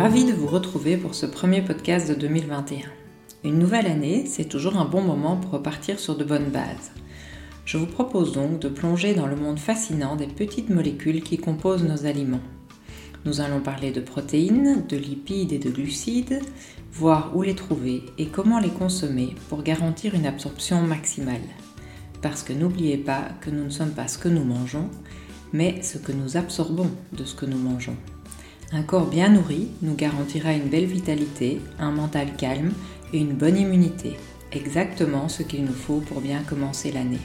ravie de vous retrouver pour ce premier podcast de 2021. Une nouvelle année, c'est toujours un bon moment pour repartir sur de bonnes bases. Je vous propose donc de plonger dans le monde fascinant des petites molécules qui composent nos aliments. Nous allons parler de protéines, de lipides et de glucides, voir où les trouver et comment les consommer pour garantir une absorption maximale. Parce que n'oubliez pas que nous ne sommes pas ce que nous mangeons, mais ce que nous absorbons de ce que nous mangeons. Un corps bien nourri nous garantira une belle vitalité, un mental calme et une bonne immunité. Exactement ce qu'il nous faut pour bien commencer l'année.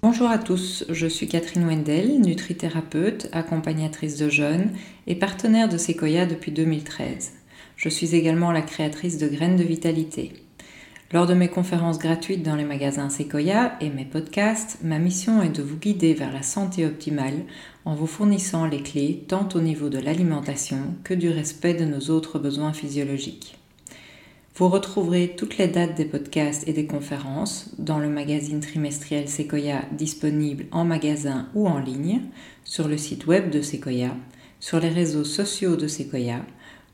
Bonjour à tous, je suis Catherine Wendel, nutrithérapeute, accompagnatrice de jeunes et partenaire de Sequoia depuis 2013. Je suis également la créatrice de Graines de Vitalité. Lors de mes conférences gratuites dans les magasins Sequoia et mes podcasts, ma mission est de vous guider vers la santé optimale en vous fournissant les clés tant au niveau de l'alimentation que du respect de nos autres besoins physiologiques. Vous retrouverez toutes les dates des podcasts et des conférences dans le magazine trimestriel Sequoia disponible en magasin ou en ligne, sur le site web de Sequoia, sur les réseaux sociaux de Sequoia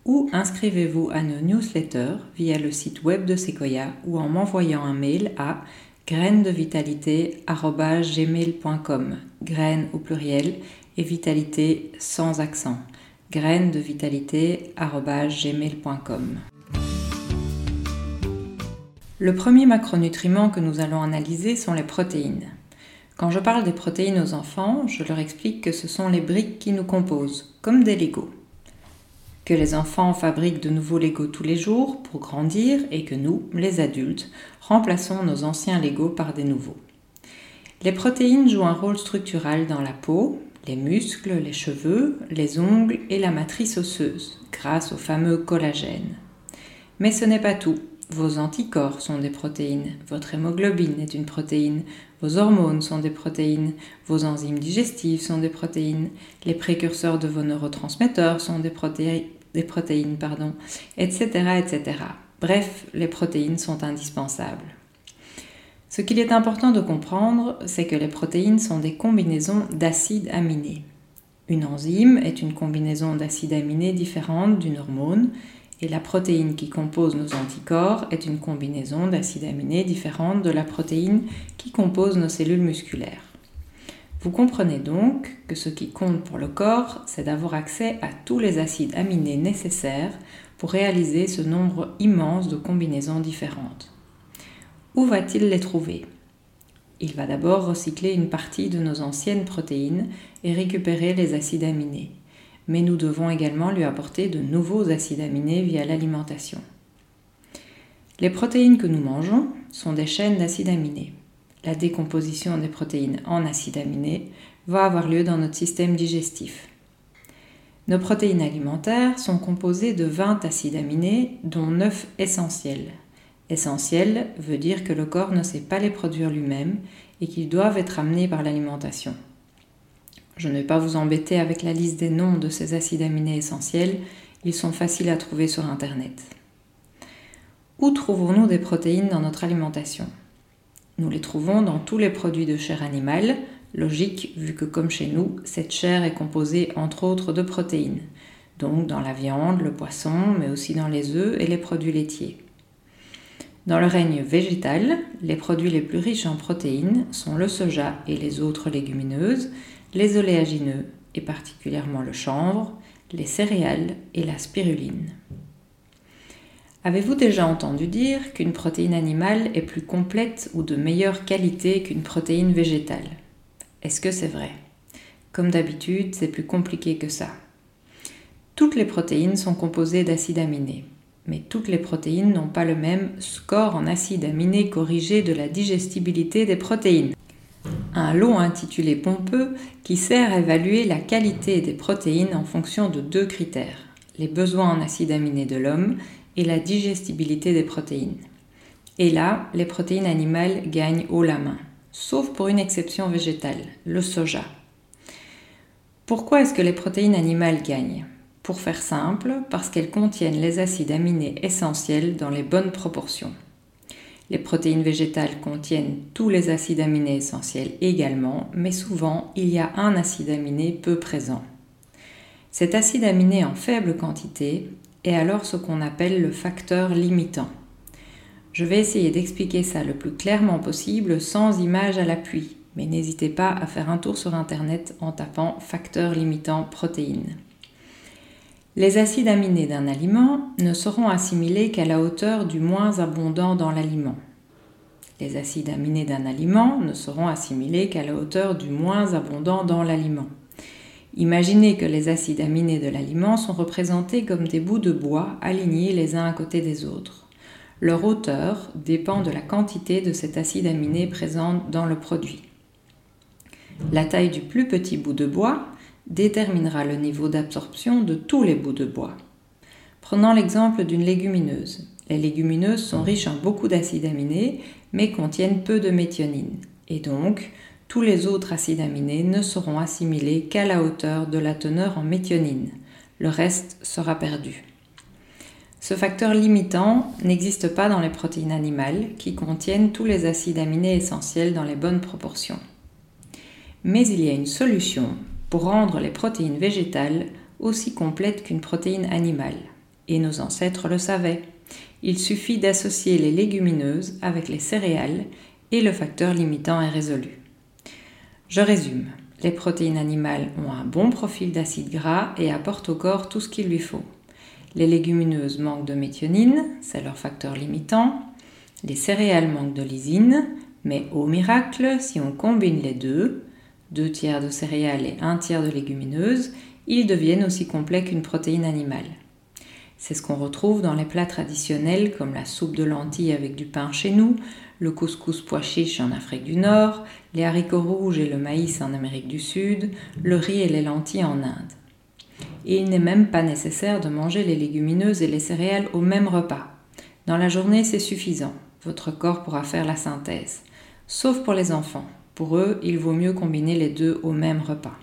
ou inscrivez-vous à nos newsletters via le site web de Sequoia ou en m'envoyant un mail à grainesdevitalité.gmail.com Graines au pluriel et vitalité sans accent. grainesdevitalité.gmail.com Le premier macronutriment que nous allons analyser sont les protéines. Quand je parle des protéines aux enfants, je leur explique que ce sont les briques qui nous composent, comme des Legos que les enfants fabriquent de nouveaux Legos tous les jours pour grandir et que nous, les adultes, remplaçons nos anciens Legos par des nouveaux. Les protéines jouent un rôle structural dans la peau, les muscles, les cheveux, les ongles et la matrice osseuse, grâce au fameux collagène. Mais ce n'est pas tout. Vos anticorps sont des protéines, votre hémoglobine est une protéine, vos hormones sont des protéines, vos enzymes digestives sont des protéines, les précurseurs de vos neurotransmetteurs sont des, protéines, pardon, etc., etc. Bref, les protéines sont indispensables. Ce qu'il est important de comprendre, c'est que les protéines sont des combinaisons d'acides aminés. Une enzyme est une combinaison d'acides aminés différente d'une hormone et la protéine qui compose nos anticorps est une combinaison d'acides aminés différente de la protéine qui compose nos cellules musculaires. Vous comprenez donc que ce qui compte pour le corps, c'est d'avoir accès à tous les acides aminés nécessaires pour réaliser ce nombre immense de combinaisons différentes. Où va-t-il les trouver? Il va d'abord recycler une partie de nos anciennes protéines et récupérer les acides aminés mais nous devons également lui apporter de nouveaux acides aminés via l'alimentation. Les protéines que nous mangeons sont des chaînes d'acides aminés. La décomposition des protéines en acides aminés va avoir lieu dans notre système digestif. Nos protéines alimentaires sont composées de 20 acides aminés, dont 9 essentiels. Essentiels veut dire que le corps ne sait pas les produire lui-même et qu'ils doivent être amenés par l'alimentation. Je ne vais pas vous embêter avec la liste des noms de ces acides aminés essentiels, ils sont faciles à trouver sur Internet. Où trouvons-nous des protéines dans notre alimentation? Nous les trouvons dans tous les produits de chair animale, logique vu que comme chez nous, cette chair est composée entre autres de protéines, donc dans la viande, le poisson, mais aussi dans les œufs et les produits laitiers. Dans le règne végétal, les produits les plus riches en protéines sont le soja et les autres légumineuses, les oléagineux et particulièrement le chanvre, les céréales et la spiruline. Avez-vous déjà entendu dire qu'une protéine animale est plus complète ou de meilleure qualité qu'une protéine végétale? Est-ce que c'est vrai? Comme d'habitude, c'est plus compliqué que ça. Toutes les protéines sont composées d'acides aminés, mais toutes les protéines n'ont pas le même score en acides aminés corrigés de la digestibilité des protéines un lot intitulé pompeux qui sert à évaluer la qualité des protéines en fonction de deux critères, les besoins en acides aminés de l'homme et la digestibilité des protéines. Et là, les protéines animales gagnent haut la main, sauf pour une exception végétale, le soja. Pourquoi est-ce que les protéines animales gagnent? Pour faire simple, parce qu'elles contiennent les acides aminés essentiels dans les bonnes proportions. Les protéines végétales contiennent tous les acides aminés essentiels également, mais souvent il y a un acide aminé peu présent. Cet acide aminé en faible quantité est alors ce qu'on appelle le facteur limitant. Je vais essayer d'expliquer ça le plus clairement possible sans image à l'appui, mais n'hésitez pas à faire un tour sur Internet en tapant facteur limitant protéines. Les acides aminés d'un aliment ne seront assimilés qu'à la hauteur du moins abondant dans l'aliment. Les acides aminés d'un aliment ne seront assimilés qu'à la hauteur du moins abondant dans l'aliment. Imaginez que les acides aminés de l'aliment sont représentés comme des bouts de bois alignés les uns à côté des autres. Leur hauteur dépend de la quantité de cet acide aminé présent dans le produit. La taille du plus petit bout de bois déterminera le niveau d'absorption de tous les bouts de bois. Prenons l'exemple d'une légumineuse. Les légumineuses sont riches en beaucoup d'acides aminés, mais contiennent peu de méthionine. Et donc, tous les autres acides aminés ne seront assimilés qu'à la hauteur de la teneur en méthionine. Le reste sera perdu. Ce facteur limitant n'existe pas dans les protéines animales qui contiennent tous les acides aminés essentiels dans les bonnes proportions. Mais il y a une solution pour rendre les protéines végétales aussi complètes qu'une protéine animale. Et nos ancêtres le savaient. Il suffit d'associer les légumineuses avec les céréales et le facteur limitant est résolu. Je résume. Les protéines animales ont un bon profil d'acide gras et apportent au corps tout ce qu'il lui faut. Les légumineuses manquent de méthionine, c'est leur facteur limitant. Les céréales manquent de lysine, mais au miracle, si on combine les deux, deux tiers de céréales et un tiers de légumineuses, ils deviennent aussi complets qu'une protéine animale. C'est ce qu'on retrouve dans les plats traditionnels comme la soupe de lentilles avec du pain chez nous, le couscous pois chiche en Afrique du Nord, les haricots rouges et le maïs en Amérique du Sud, le riz et les lentilles en Inde. Et il n'est même pas nécessaire de manger les légumineuses et les céréales au même repas. Dans la journée, c'est suffisant. Votre corps pourra faire la synthèse. Sauf pour les enfants. Pour eux, il vaut mieux combiner les deux au même repas.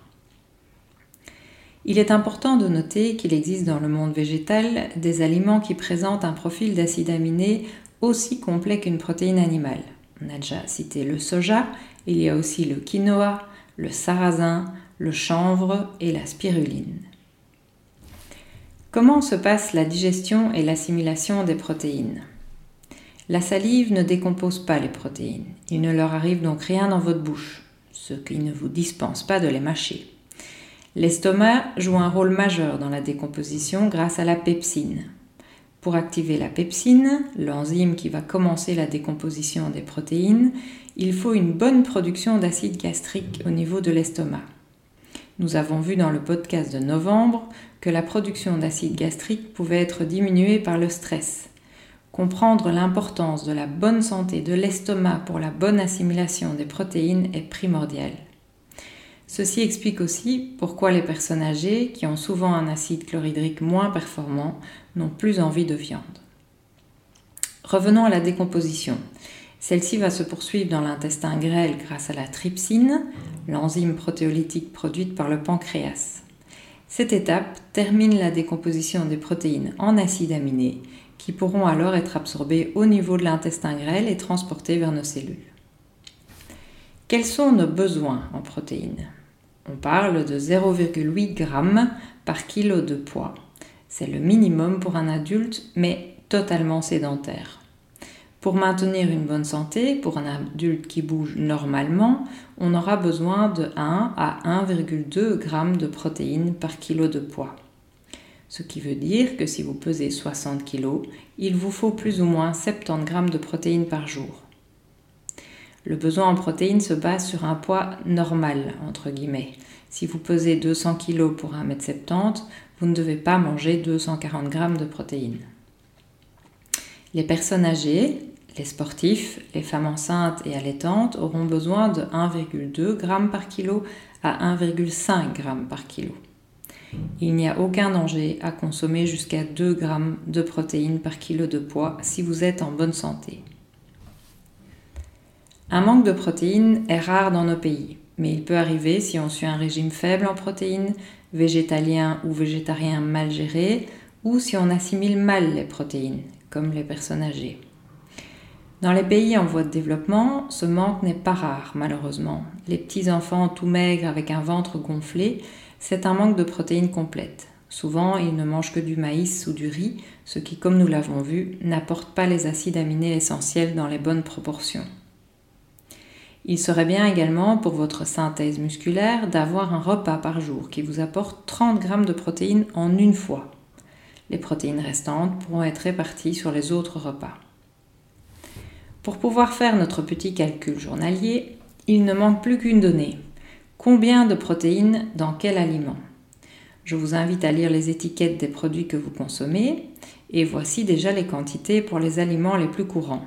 Il est important de noter qu'il existe dans le monde végétal des aliments qui présentent un profil d'acide aminé aussi complet qu'une protéine animale. On a déjà cité le soja, il y a aussi le quinoa, le sarrasin, le chanvre et la spiruline. Comment se passe la digestion et l'assimilation des protéines? La salive ne décompose pas les protéines. Il ne leur arrive donc rien dans votre bouche, ce qui ne vous dispense pas de les mâcher. L'estomac joue un rôle majeur dans la décomposition grâce à la pepsine. Pour activer la pepsine, l'enzyme qui va commencer la décomposition des protéines, il faut une bonne production d'acide gastrique au niveau de l'estomac. Nous avons vu dans le podcast de novembre que la production d'acide gastrique pouvait être diminuée par le stress. Comprendre l'importance de la bonne santé de l'estomac pour la bonne assimilation des protéines est primordial. Ceci explique aussi pourquoi les personnes âgées, qui ont souvent un acide chlorhydrique moins performant, n'ont plus envie de viande. Revenons à la décomposition. Celle-ci va se poursuivre dans l'intestin grêle grâce à la trypsine, l'enzyme protéolytique produite par le pancréas. Cette étape termine la décomposition des protéines en acides aminés qui pourront alors être absorbés au niveau de l'intestin grêle et transportés vers nos cellules. Quels sont nos besoins en protéines? On parle de 0,8 g par kilo de poids. C'est le minimum pour un adulte, mais totalement sédentaire. Pour maintenir une bonne santé, pour un adulte qui bouge normalement, on aura besoin de 1 à 1,2 g de protéines par kilo de poids. Ce qui veut dire que si vous pesez 60 kg, il vous faut plus ou moins 70 g de protéines par jour. Le besoin en protéines se base sur un poids normal, entre guillemets. Si vous pesez 200 kg pour 1m70, vous ne devez pas manger 240 g de protéines. Les personnes âgées, les sportifs, les femmes enceintes et allaitantes auront besoin de 1,2 g par kilo à 1,5 g par kilo. Il n'y a aucun danger à consommer jusqu'à 2 g de protéines par kilo de poids si vous êtes en bonne santé. Un manque de protéines est rare dans nos pays, mais il peut arriver si on suit un régime faible en protéines, végétalien ou végétarien mal géré, ou si on assimile mal les protéines, comme les personnes âgées. Dans les pays en voie de développement, ce manque n'est pas rare, malheureusement. Les petits enfants tout maigres avec un ventre gonflé c'est un manque de protéines complètes. Souvent, ils ne mangent que du maïs ou du riz, ce qui, comme nous l'avons vu, n'apporte pas les acides aminés essentiels dans les bonnes proportions. Il serait bien également pour votre synthèse musculaire d'avoir un repas par jour qui vous apporte 30 grammes de protéines en une fois. Les protéines restantes pourront être réparties sur les autres repas. Pour pouvoir faire notre petit calcul journalier, il ne manque plus qu'une donnée. Combien de protéines dans quel aliment Je vous invite à lire les étiquettes des produits que vous consommez et voici déjà les quantités pour les aliments les plus courants.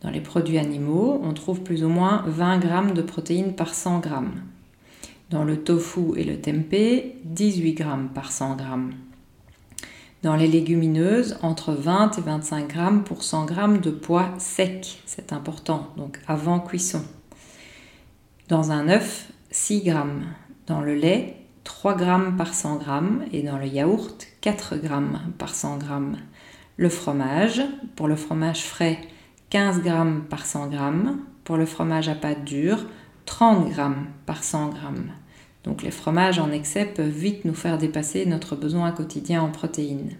Dans les produits animaux, on trouve plus ou moins 20 grammes de protéines par 100 grammes. Dans le tofu et le tempeh, 18 grammes par 100 grammes. Dans les légumineuses, entre 20 et 25 grammes pour 100 grammes de poids sec, c'est important, donc avant cuisson. Dans un œuf, 6 grammes. Dans le lait, 3 grammes par 100 grammes et dans le yaourt, 4 grammes par 100 grammes. Le fromage, pour le fromage frais, 15 grammes par 100 grammes. Pour le fromage à pâte dure, 30 grammes par 100 grammes. Donc les fromages en excès peuvent vite nous faire dépasser notre besoin quotidien en protéines.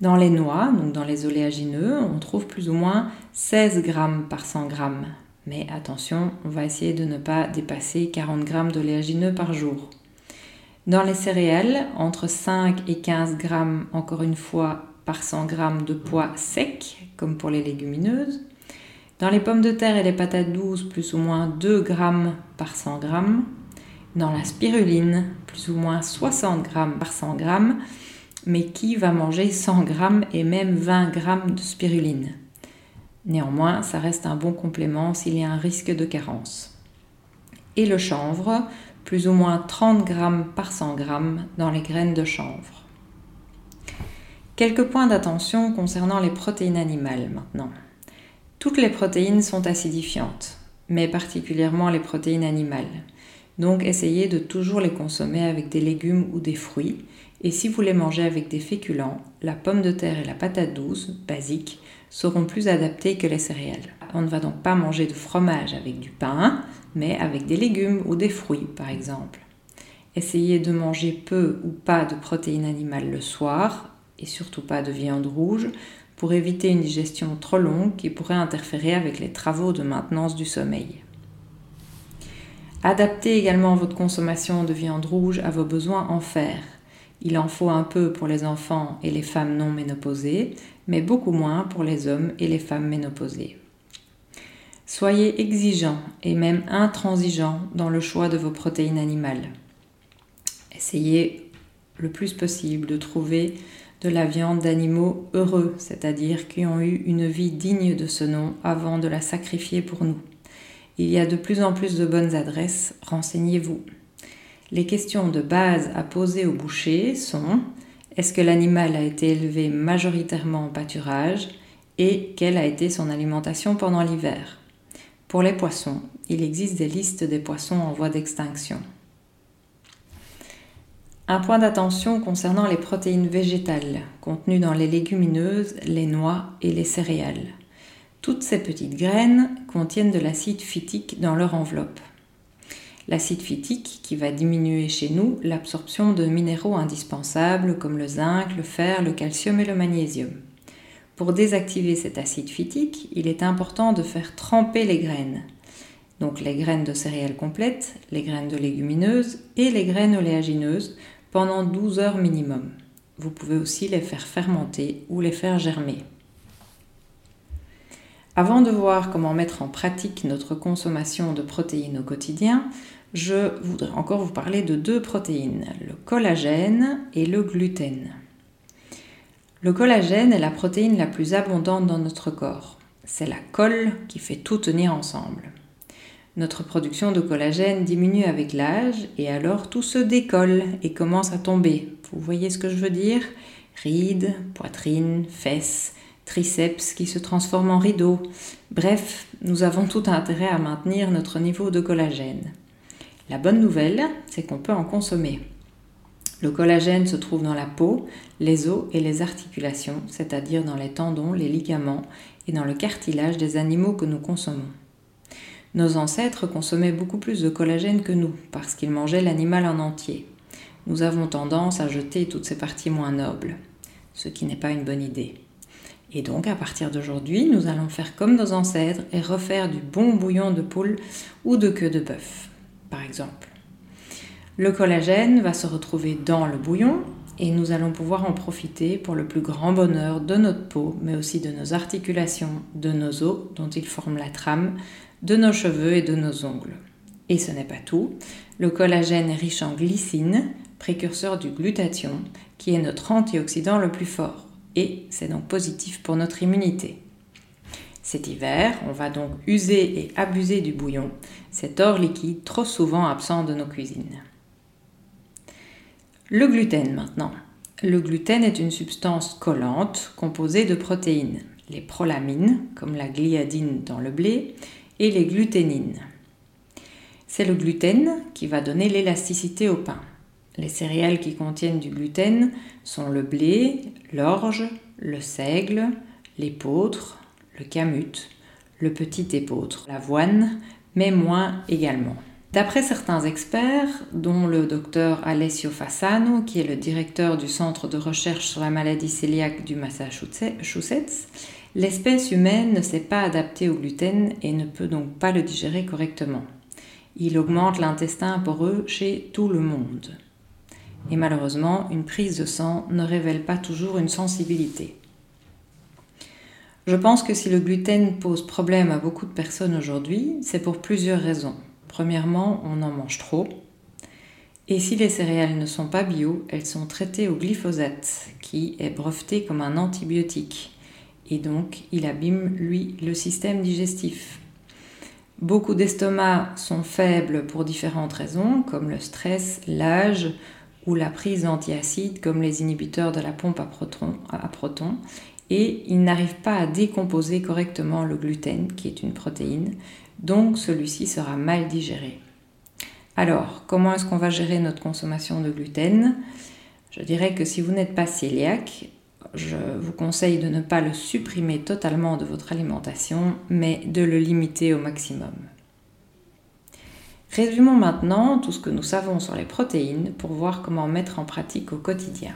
Dans les noix, donc dans les oléagineux, on trouve plus ou moins 16 grammes par 100 grammes. Mais attention, on va essayer de ne pas dépasser 40 grammes d'oléagineux par jour. Dans les céréales, entre 5 et 15 grammes, encore une fois, par 100 g de poids sec, comme pour les légumineuses. Dans les pommes de terre et les patates douces, plus ou moins 2 g par 100 g. Dans la spiruline, plus ou moins 60 g par 100 g. Mais qui va manger 100 g et même 20 g de spiruline? Néanmoins, ça reste un bon complément s'il y a un risque de carence. Et le chanvre, plus ou moins 30 g par 100 g dans les graines de chanvre. Quelques points d'attention concernant les protéines animales maintenant. Toutes les protéines sont acidifiantes, mais particulièrement les protéines animales. Donc essayez de toujours les consommer avec des légumes ou des fruits. Et si vous les mangez avec des féculents, la pomme de terre et la patate douce, basique, seront plus adaptées que les céréales. On ne va donc pas manger de fromage avec du pain, mais avec des légumes ou des fruits par exemple. Essayez de manger peu ou pas de protéines animales le soir et surtout pas de viande rouge pour éviter une digestion trop longue qui pourrait interférer avec les travaux de maintenance du sommeil. Adaptez également votre consommation de viande rouge à vos besoins en fer. Il en faut un peu pour les enfants et les femmes non ménopausées, mais beaucoup moins pour les hommes et les femmes ménopausées. Soyez exigeants et même intransigeants dans le choix de vos protéines animales. Essayez le plus possible de trouver de la viande d'animaux heureux, c'est-à-dire qui ont eu une vie digne de ce nom avant de la sacrifier pour nous. Il y a de plus en plus de bonnes adresses, renseignez-vous. Les questions de base à poser au boucher sont est-ce que l'animal a été élevé majoritairement en pâturage et quelle a été son alimentation pendant l'hiver? Pour les poissons, il existe des listes des poissons en voie d'extinction. Un point d'attention concernant les protéines végétales contenues dans les légumineuses, les noix et les céréales. Toutes ces petites graines contiennent de l'acide phytique dans leur enveloppe. L'acide phytique qui va diminuer chez nous l'absorption de minéraux indispensables comme le zinc, le fer, le calcium et le magnésium. Pour désactiver cet acide phytique, il est important de faire tremper les graines. Donc les graines de céréales complètes, les graines de légumineuses et les graines oléagineuses pendant 12 heures minimum. Vous pouvez aussi les faire fermenter ou les faire germer. Avant de voir comment mettre en pratique notre consommation de protéines au quotidien, je voudrais encore vous parler de deux protéines, le collagène et le gluten. Le collagène est la protéine la plus abondante dans notre corps. C'est la colle qui fait tout tenir ensemble. Notre production de collagène diminue avec l'âge et alors tout se décolle et commence à tomber. Vous voyez ce que je veux dire? Rides, poitrine, fesses, triceps qui se transforment en rideaux. Bref, nous avons tout intérêt à maintenir notre niveau de collagène. La bonne nouvelle, c'est qu'on peut en consommer. Le collagène se trouve dans la peau, les os et les articulations, c'est-à-dire dans les tendons, les ligaments et dans le cartilage des animaux que nous consommons. Nos ancêtres consommaient beaucoup plus de collagène que nous, parce qu'ils mangeaient l'animal en entier. nous avons tendance à jeter toutes ces parties moins nobles, ce qui n'est pas une bonne idée. Et donc, à partir d'aujourd'hui, nous allons faire comme nos ancêtres et refaire du bon bouillon de poule ou de queue de bœuf, par exemple. Le collagène va se retrouver dans le bouillon et nous allons pouvoir en profiter pour le plus grand bonheur de notre peau, mais aussi de nos articulations, de nos os dont ils forment la trame, de nos cheveux et de nos ongles. Et ce n'est pas tout. Le collagène est riche en glycine, précurseur du glutathion, qui est notre antioxydant le plus fort. Et c'est donc positif pour notre immunité. Cet hiver, on va donc user et abuser du bouillon, cet or liquide trop souvent absent de nos cuisines. Le gluten maintenant. Le gluten est une substance collante composée de protéines, les prolamines, comme la gliadine dans le blé, et les gluténines. C'est le gluten qui va donner l'élasticité au pain. Les céréales qui contiennent du gluten sont le blé, l'orge, le seigle, l'épeautre, le camut, le petit épeautre, l'avoine, mais moins également. D'après certains experts, dont le docteur Alessio Fassano, qui est le directeur du Centre de recherche sur la maladie cœliaque du Massachusetts, l'espèce humaine ne s'est pas adaptée au gluten et ne peut donc pas le digérer correctement. Il augmente l'intestin poreux chez tout le monde. Et malheureusement, une prise de sang ne révèle pas toujours une sensibilité. Je pense que si le gluten pose problème à beaucoup de personnes aujourd'hui, c'est pour plusieurs raisons. Premièrement, on en mange trop. Et si les céréales ne sont pas bio, elles sont traitées au glyphosate, qui est breveté comme un antibiotique. Et donc, il abîme, lui, le système digestif. Beaucoup d'estomacs sont faibles pour différentes raisons, comme le stress, l'âge ou la prise d'antiacides, comme les inhibiteurs de la pompe à protons, et ils n'arrivent pas à décomposer correctement le gluten, qui est une protéine, donc celui-ci sera mal digéré. Alors, comment est-ce qu'on va gérer notre consommation de gluten? Je dirais que si vous n'êtes pas cœliaque, je vous conseille de ne pas le supprimer totalement de votre alimentation, mais de le limiter au maximum. Résumons maintenant tout ce que nous savons sur les protéines pour voir comment mettre en pratique au quotidien.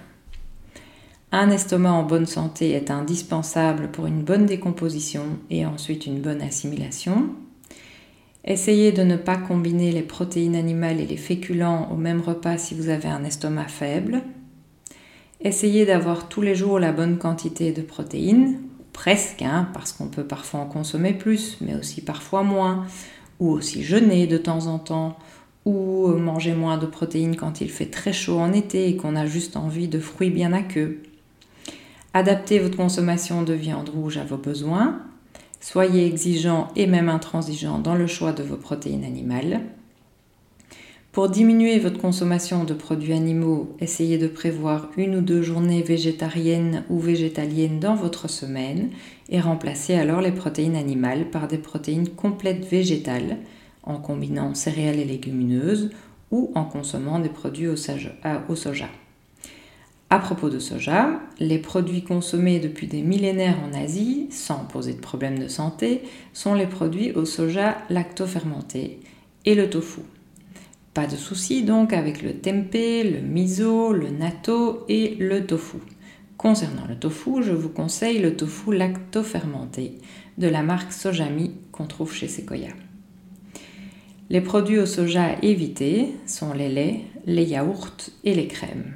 Un estomac en bonne santé est indispensable pour une bonne décomposition et ensuite une bonne assimilation. Essayez de ne pas combiner les protéines animales et les féculents au même repas si vous avez un estomac faible. Essayez d'avoir tous les jours la bonne quantité de protéines, presque, hein, parce qu'on peut parfois en consommer plus, mais aussi parfois moins, ou aussi jeûner de temps en temps, ou manger moins de protéines quand il fait très chaud en été et qu'on a juste envie de fruits bien à queue. Adaptez votre consommation de viande rouge à vos besoins. Soyez exigeant et même intransigeant dans le choix de vos protéines animales. Pour diminuer votre consommation de produits animaux, essayez de prévoir une ou deux journées végétariennes ou végétaliennes dans votre semaine et remplacez alors les protéines animales par des protéines complètes végétales en combinant céréales et légumineuses ou en consommant des produits au soja. À propos de soja, les produits consommés depuis des millénaires en Asie, sans poser de problème de santé, sont les produits au soja lactofermenté et le tofu. Pas de souci donc avec le tempeh, le miso, le natto et le tofu. Concernant le tofu, je vous conseille le tofu lactofermenté de la marque Sojami qu'on trouve chez Sequoia. Les produits au soja évités sont les laits, les yaourts et les crèmes.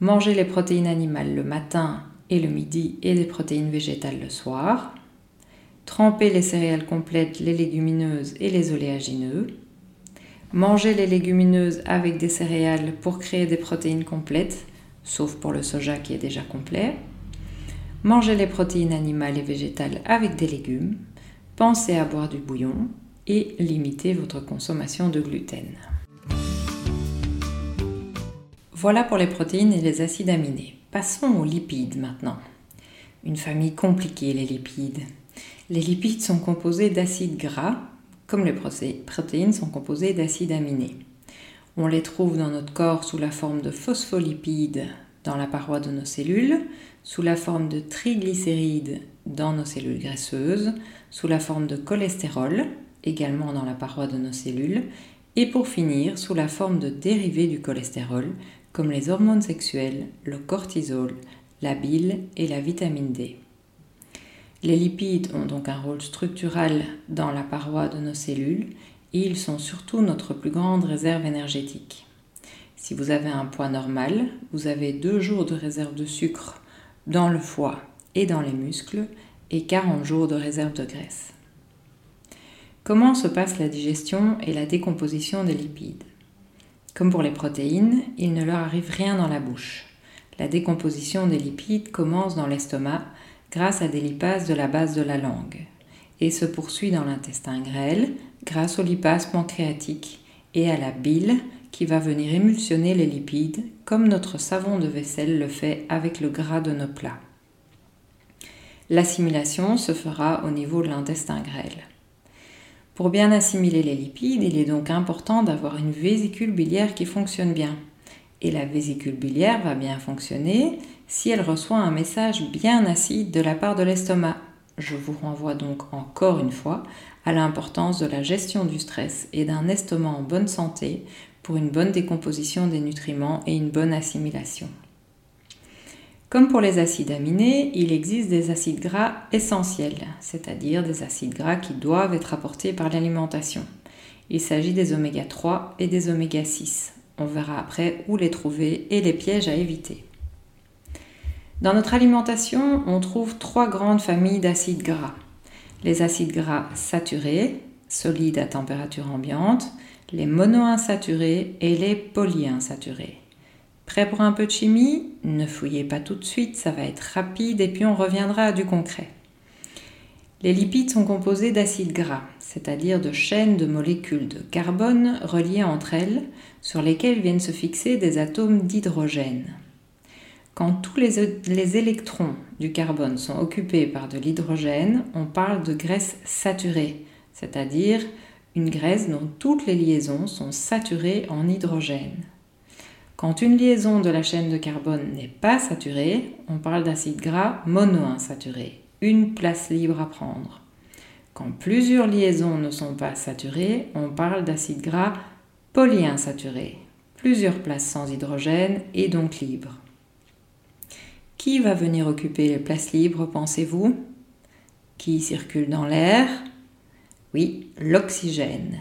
Manger les protéines animales le matin et le midi et des protéines végétales le soir. Tremper les céréales complètes, les légumineuses et les oléagineux. Manger les légumineuses avec des céréales pour créer des protéines complètes, sauf pour le soja qui est déjà complet. Manger les protéines animales et végétales avec des légumes. Pensez à boire du bouillon et limiter votre consommation de gluten. Voilà pour les protéines et les acides aminés. Passons aux lipides maintenant. Une famille compliquée, les lipides. Les lipides sont composés d'acides gras, comme les protéines sont composées d'acides aminés. On les trouve dans notre corps sous la forme de phospholipides dans la paroi de nos cellules, sous la forme de triglycérides dans nos cellules graisseuses, sous la forme de cholestérol, également dans la paroi de nos cellules, et pour finir sous la forme de dérivés du cholestérol comme les hormones sexuelles, le cortisol, la bile et la vitamine D. Les lipides ont donc un rôle structural dans la paroi de nos cellules et ils sont surtout notre plus grande réserve énergétique. Si vous avez un poids normal, vous avez deux jours de réserve de sucre dans le foie et dans les muscles et 40 jours de réserve de graisse. Comment se passe la digestion et la décomposition des lipides? Comme pour les protéines, il ne leur arrive rien dans la bouche. La décomposition des lipides commence dans l'estomac grâce à des lipases de la base de la langue et se poursuit dans l'intestin grêle grâce aux lipases pancréatiques et à la bile qui va venir émulsionner les lipides comme notre savon de vaisselle le fait avec le gras de nos plats. L'assimilation se fera au niveau de l'intestin grêle. Pour bien assimiler les lipides, il est donc important d'avoir une vésicule biliaire qui fonctionne bien. Et la vésicule biliaire va bien fonctionner si elle reçoit un message bien acide de la part de l'estomac. Je vous renvoie donc encore une fois à l'importance de la gestion du stress et d'un estomac en bonne santé pour une bonne décomposition des nutriments et une bonne assimilation. Comme pour les acides aminés, il existe des acides gras essentiels, c'est-à-dire des acides gras qui doivent être apportés par l'alimentation. Il s'agit des oméga 3 et des oméga 6. On verra après où les trouver et les pièges à éviter. Dans notre alimentation, on trouve trois grandes familles d'acides gras. Les acides gras saturés, solides à température ambiante, les monoinsaturés et les polyinsaturés. Prêt pour un peu de chimie? Ne fouillez pas tout de suite, ça va être rapide et puis on reviendra à du concret. Les lipides sont composés d'acides gras, c'est-à-dire de chaînes de molécules de carbone reliées entre elles, sur lesquelles viennent se fixer des atomes d'hydrogène. Quand tous les, électrons du carbone sont occupés par de l'hydrogène, on parle de graisse saturée, c'est-à-dire une graisse dont toutes les liaisons sont saturées en hydrogène. Quand une liaison de la chaîne de carbone n'est pas saturée, on parle d'acide gras monoinsaturé, une place libre à prendre. Quand plusieurs liaisons ne sont pas saturées, on parle d'acide gras polyinsaturé, plusieurs places sans hydrogène et donc libres. Qui va venir occuper les places libres, pensez-vous? Qui circule dans l'air? Oui, l'oxygène.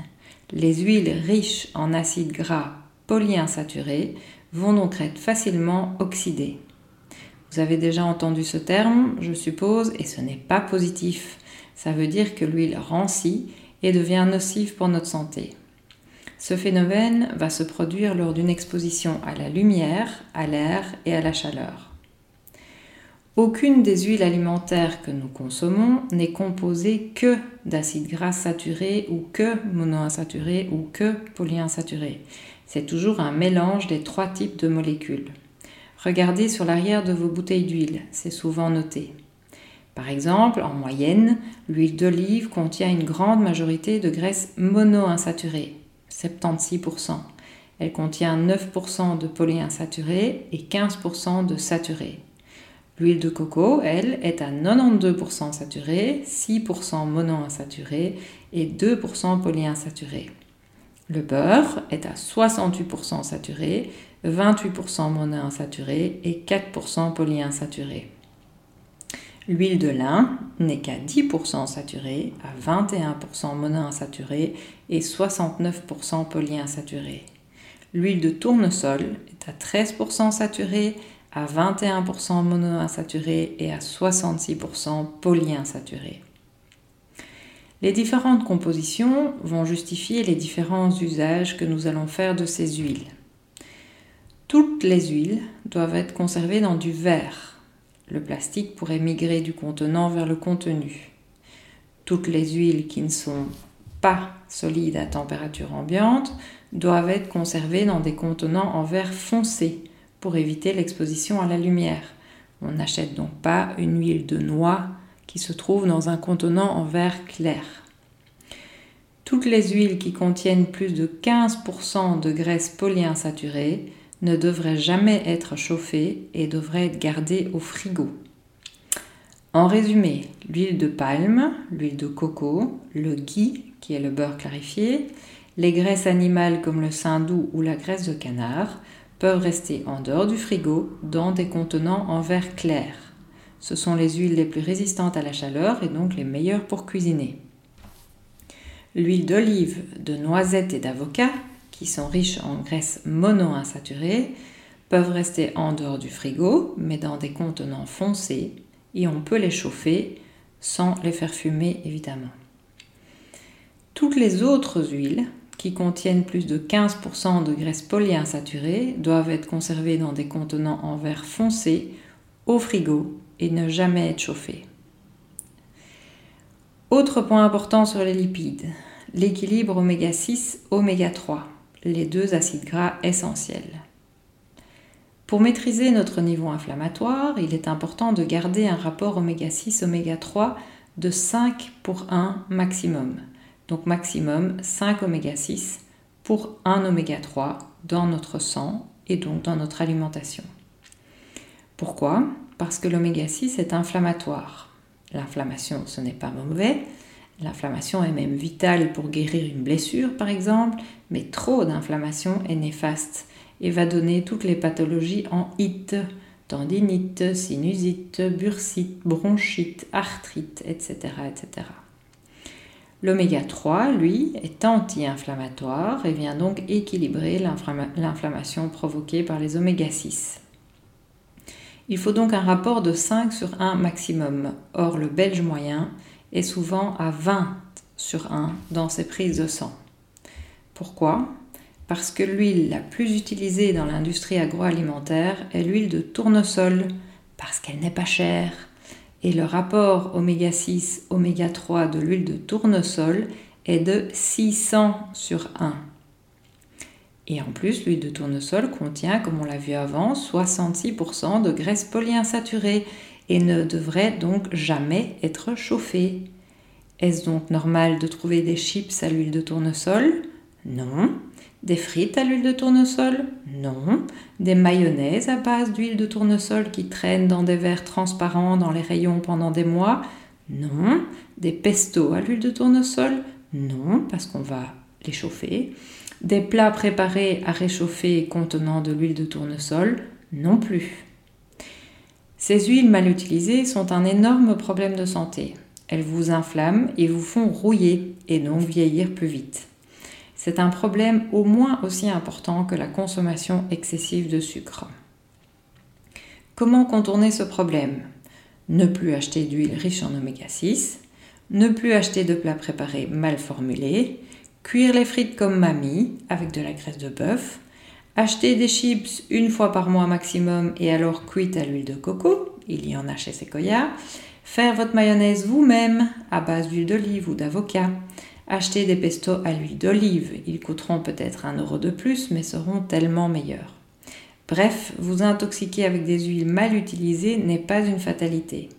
Les huiles riches en acides gras polyinsaturés vont donc être facilement oxydées. Vous avez déjà entendu ce terme, je suppose, et ce n'est pas positif. Ça veut dire que l'huile rancit et devient nocive pour notre santé. Ce phénomène va se produire lors d'une exposition à la lumière, à l'air et à la chaleur. Aucune des huiles alimentaires que nous consommons n'est composée que d'acides gras saturés ou que monoinsaturés ou que polyinsaturés. C'est toujours un mélange des trois types de molécules. Regardez sur l'arrière de vos bouteilles d'huile, c'est souvent noté. Par exemple, en moyenne, l'huile d'olive contient une grande majorité de graisses monoinsaturées, 76%. Elle contient 9% de polyinsaturés et 15% de saturés. L'huile de coco, elle, est à 92% saturée, 6% monoinsaturée et 2% polyinsaturée. Le beurre est à 68% saturé, 28% monoinsaturé et 4% polyinsaturé. L'huile de lin n'est qu'à 10% saturée, à 21% monoinsaturée et 69% polyinsaturée. L'huile de tournesol est à 13% saturée, à 21% monoinsaturé et à 66% polyinsaturé. Les différentes compositions vont justifier les différents usages que nous allons faire de ces huiles. Toutes les huiles doivent être conservées dans du verre. Le plastique pourrait migrer du contenant vers le contenu. Toutes les huiles qui ne sont pas solides à température ambiante doivent être conservées dans des contenants en verre foncé pour éviter l'exposition à la lumière. On n'achète donc pas une huile de noix qui se trouve dans un contenant en verre clair. Toutes les huiles qui contiennent plus de 15% de graisse polyinsaturée ne devraient jamais être chauffées et devraient être gardées au frigo. En résumé, l'huile de palme, l'huile de coco, le ghee, qui est le beurre clarifié, Les graisses animales comme le sein doux ou la graisse de canard peuvent rester en dehors du frigo dans des contenants en verre clair. Ce sont les huiles les plus résistantes à la chaleur et donc les meilleures pour cuisiner. L'huile d'olive, de noisette et d'avocat, qui sont riches en graisses monoinsaturées, peuvent rester en dehors du frigo, mais dans des contenants foncés, et on peut les chauffer sans les faire fumer évidemment. Toutes les autres huiles, qui contiennent plus de 15% de graisse polyinsaturée, doivent être conservées dans des contenants en verre foncé, au frigo, et ne jamais être chauffées. Autre point important sur les lipides, l'équilibre oméga 6, oméga 3, les deux acides gras essentiels. Pour maîtriser notre niveau inflammatoire, il est important de garder un rapport oméga 6, oméga 3 de 5 pour 1 maximum. Donc maximum 5 oméga 6 pour 1 oméga 3 dans notre sang et donc dans notre alimentation. Pourquoi? Parce que l'oméga 6 est inflammatoire. L'inflammation, ce n'est pas mauvais. L'inflammation est même vitale pour guérir une blessure, par exemple, mais trop d'inflammation est néfaste et va donner toutes les pathologies en it, tendinite, sinusite, bursite, bronchite, arthrite, etc. etc. L'oméga 3, lui, est anti-inflammatoire et vient donc équilibrer l'inflammation provoquée par les oméga 6. Il faut donc un rapport de 5 sur 1 maximum. Or, le belge moyen est souvent à 20 sur 1 dans ses prises de sang. Pourquoi? Parce que l'huile la plus utilisée dans l'industrie agroalimentaire est l'huile de tournesol, parce qu'elle n'est pas chère. Et le rapport oméga 6, oméga 3 de l'huile de tournesol est de 600 sur 1. Et en plus, l'huile de tournesol contient, comme on l'a vu avant, 66% de graisse polyinsaturée et ne devrait donc jamais être chauffée. Est-ce donc normal de trouver des chips à l'huile de tournesol? Non. Des frites à l'huile de tournesol? Non. Des mayonnaises à base d'huile de tournesol qui traînent dans des verres transparents dans les rayons pendant des mois? Non. Des pestos à l'huile de tournesol? Non, parce qu'on va les chauffer. Des plats préparés à réchauffer contenant de l'huile de tournesol? Non plus. Ces huiles mal utilisées sont un énorme problème de santé. Elles vous inflamment et vous font rouiller et donc vieillir plus vite. C'est un problème au moins aussi important que la consommation excessive de sucre. Comment contourner ce problème? Ne plus acheter d'huile riche en oméga 6, ne plus acheter de plats préparés mal formulés, Cuire les frites comme mamie avec de la graisse de bœuf. Acheter des chips une fois par mois maximum et alors cuites à l'huile de coco. Il y en a chez Sequoia. Faire votre mayonnaise vous-même à base d'huile d'olive ou d'avocat. Acheter des pestos à l'huile d'olive. Ils coûteront peut-être un euro de plus mais seront tellement meilleurs. Bref, vous intoxiquer avec des huiles mal utilisées n'est pas une fatalité.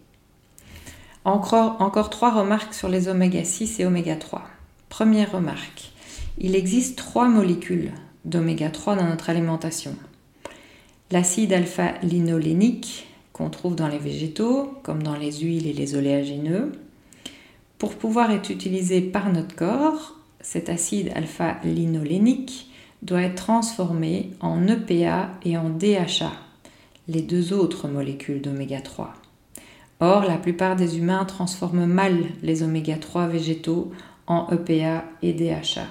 Encore, encore trois remarques sur les oméga 6 et oméga 3. Première remarque, il existe trois molécules d'oméga 3 dans notre alimentation. L'acide alpha-linolénique qu'on trouve dans les végétaux, comme dans les huiles et les oléagineux. Pour pouvoir être utilisé par notre corps, cet acide alpha-linolénique doit être transformé en EPA et en DHA, les deux autres molécules d'oméga 3. Or, la plupart des humains transforment mal les oméga 3 végétaux en EPA et DHA.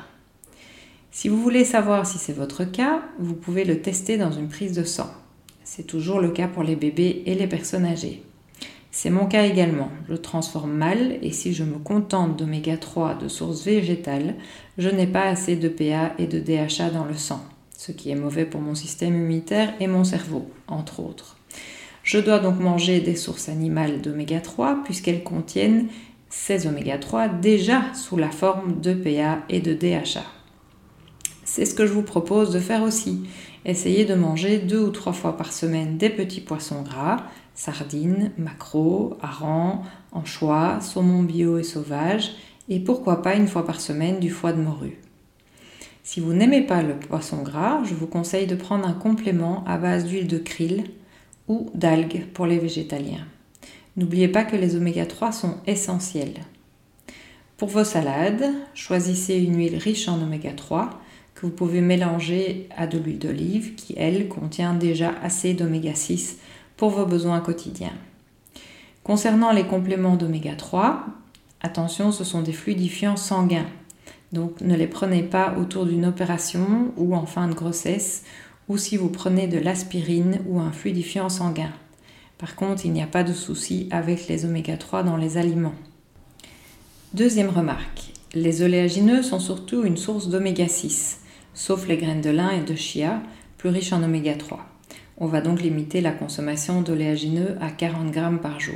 Si vous voulez savoir si c'est votre cas, vous pouvez le tester dans une prise de sang. C'est toujours le cas pour les bébés et les personnes âgées. C'est mon cas également. Je transforme mal et si je me contente d'oméga 3 de source végétale, je n'ai pas assez d'EPA et de DHA dans le sang, ce qui est mauvais pour mon système immunitaire et mon cerveau, entre autres. Je dois donc manger des sources animales d'oméga 3 puisqu'elles contiennent ces oméga 3 déjà sous la forme d'EPA et de DHA. C'est ce que je vous propose de faire aussi. Essayez de manger deux ou trois fois par semaine des petits poissons gras, sardines, maquereaux, harengs, anchois, saumon bio et sauvage, et pourquoi pas une fois par semaine du foie de morue. Si vous n'aimez pas le poisson gras, je vous conseille de prendre un complément à base d'huile de krill ou d'algues pour les végétaliens. N'oubliez pas que les oméga 3 sont essentiels. Pour vos salades, choisissez une huile riche en oméga 3 vous pouvez mélanger à de l'huile d'olive qui, elle, contient déjà assez d'oméga 6 pour vos besoins quotidiens. Concernant les compléments d'oméga 3, attention, ce sont des fluidifiants sanguins. Donc ne les prenez pas autour d'une opération ou en fin de grossesse ou si vous prenez de l'aspirine ou un fluidifiant sanguin. Par contre, il n'y a pas de souci avec les oméga 3 dans les aliments. Deuxième remarque, les oléagineux sont surtout une source d'oméga 6, sauf les graines de lin et de chia, plus riches en oméga 3. On va donc limiter la consommation d'oléagineux à 40 grammes par jour.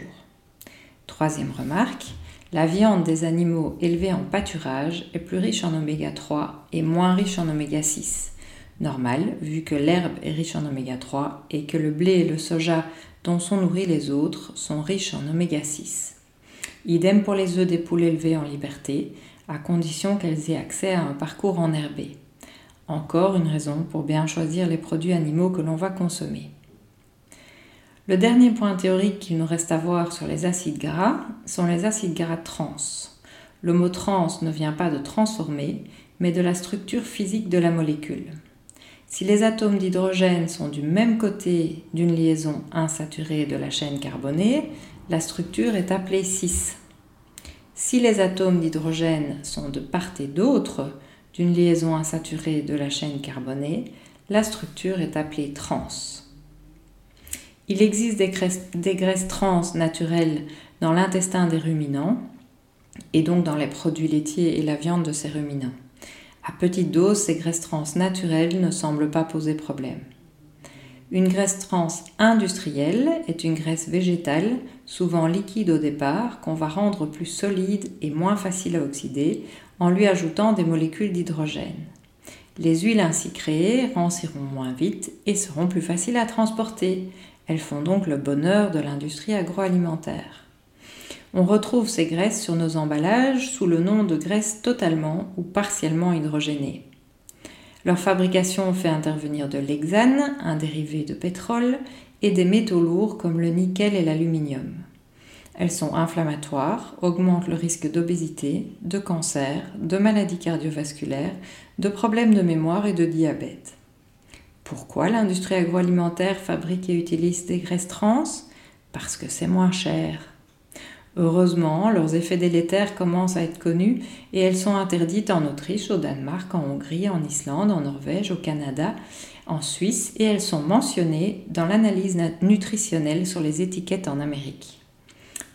Troisième remarque, la viande des animaux élevés en pâturage est plus riche en oméga 3 et moins riche en oméga 6. Normal, vu que l'herbe est riche en oméga 3 et que le blé et le soja dont sont nourris les autres sont riches en oméga 6. Idem pour les œufs des poules élevées en liberté, à condition qu'elles aient accès à un parcours enherbé. Encore une raison pour bien choisir les produits animaux que l'on va consommer. Le dernier point théorique qu'il nous reste à voir sur les acides gras sont les acides gras trans. Le mot trans ne vient pas de transformer, mais de la structure physique de la molécule. Si les atomes d'hydrogène sont du même côté d'une liaison insaturée de la chaîne carbonée, la structure est appelée cis. Si les atomes d'hydrogène sont de part et d'autre d'une liaison insaturée de la chaîne carbonée, la structure est appelée trans. Il existe des graisses, trans naturelles dans l'intestin des ruminants et donc dans les produits laitiers et la viande de ces ruminants. À petite dose, ces graisses trans naturelles ne semblent pas poser problème. Une graisse trans industrielle est une graisse végétale, souvent liquide au départ, qu'on va rendre plus solide et moins facile à oxyder en lui ajoutant des molécules d'hydrogène. Les huiles ainsi créées ranciront moins vite et seront plus faciles à transporter. Elles font donc le bonheur de l'industrie agroalimentaire. On retrouve ces graisses sur nos emballages sous le nom de graisses totalement ou partiellement hydrogénées. Leur fabrication fait intervenir de l'hexane, un dérivé de pétrole, et des métaux lourds comme le nickel et l'aluminium. Elles sont inflammatoires, augmentent le risque d'obésité, de cancer, de maladies cardiovasculaires, de problèmes de mémoire et de diabète. Pourquoi l'industrie agroalimentaire fabrique et utilise des graisses trans? Parce que c'est moins cher. Heureusement, leurs effets délétères commencent à être connus et elles sont interdites en Autriche, au Danemark, en Hongrie, en Islande, en Norvège, au Canada, en Suisse et elles sont mentionnées dans l'analyse nutritionnelle sur les étiquettes en Amérique.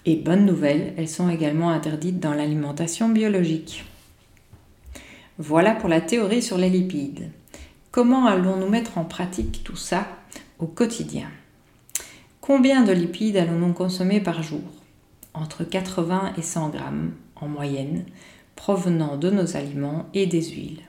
Et bonne nouvelle, elles sont également interdites dans l'alimentation biologique. Voilà pour la théorie sur les lipides. Comment allons-nous mettre en pratique tout ça au quotidien? Combien de lipides allons-nous consommer par jour? Entre 80 et 100 grammes en moyenne, provenant de nos aliments et des huiles.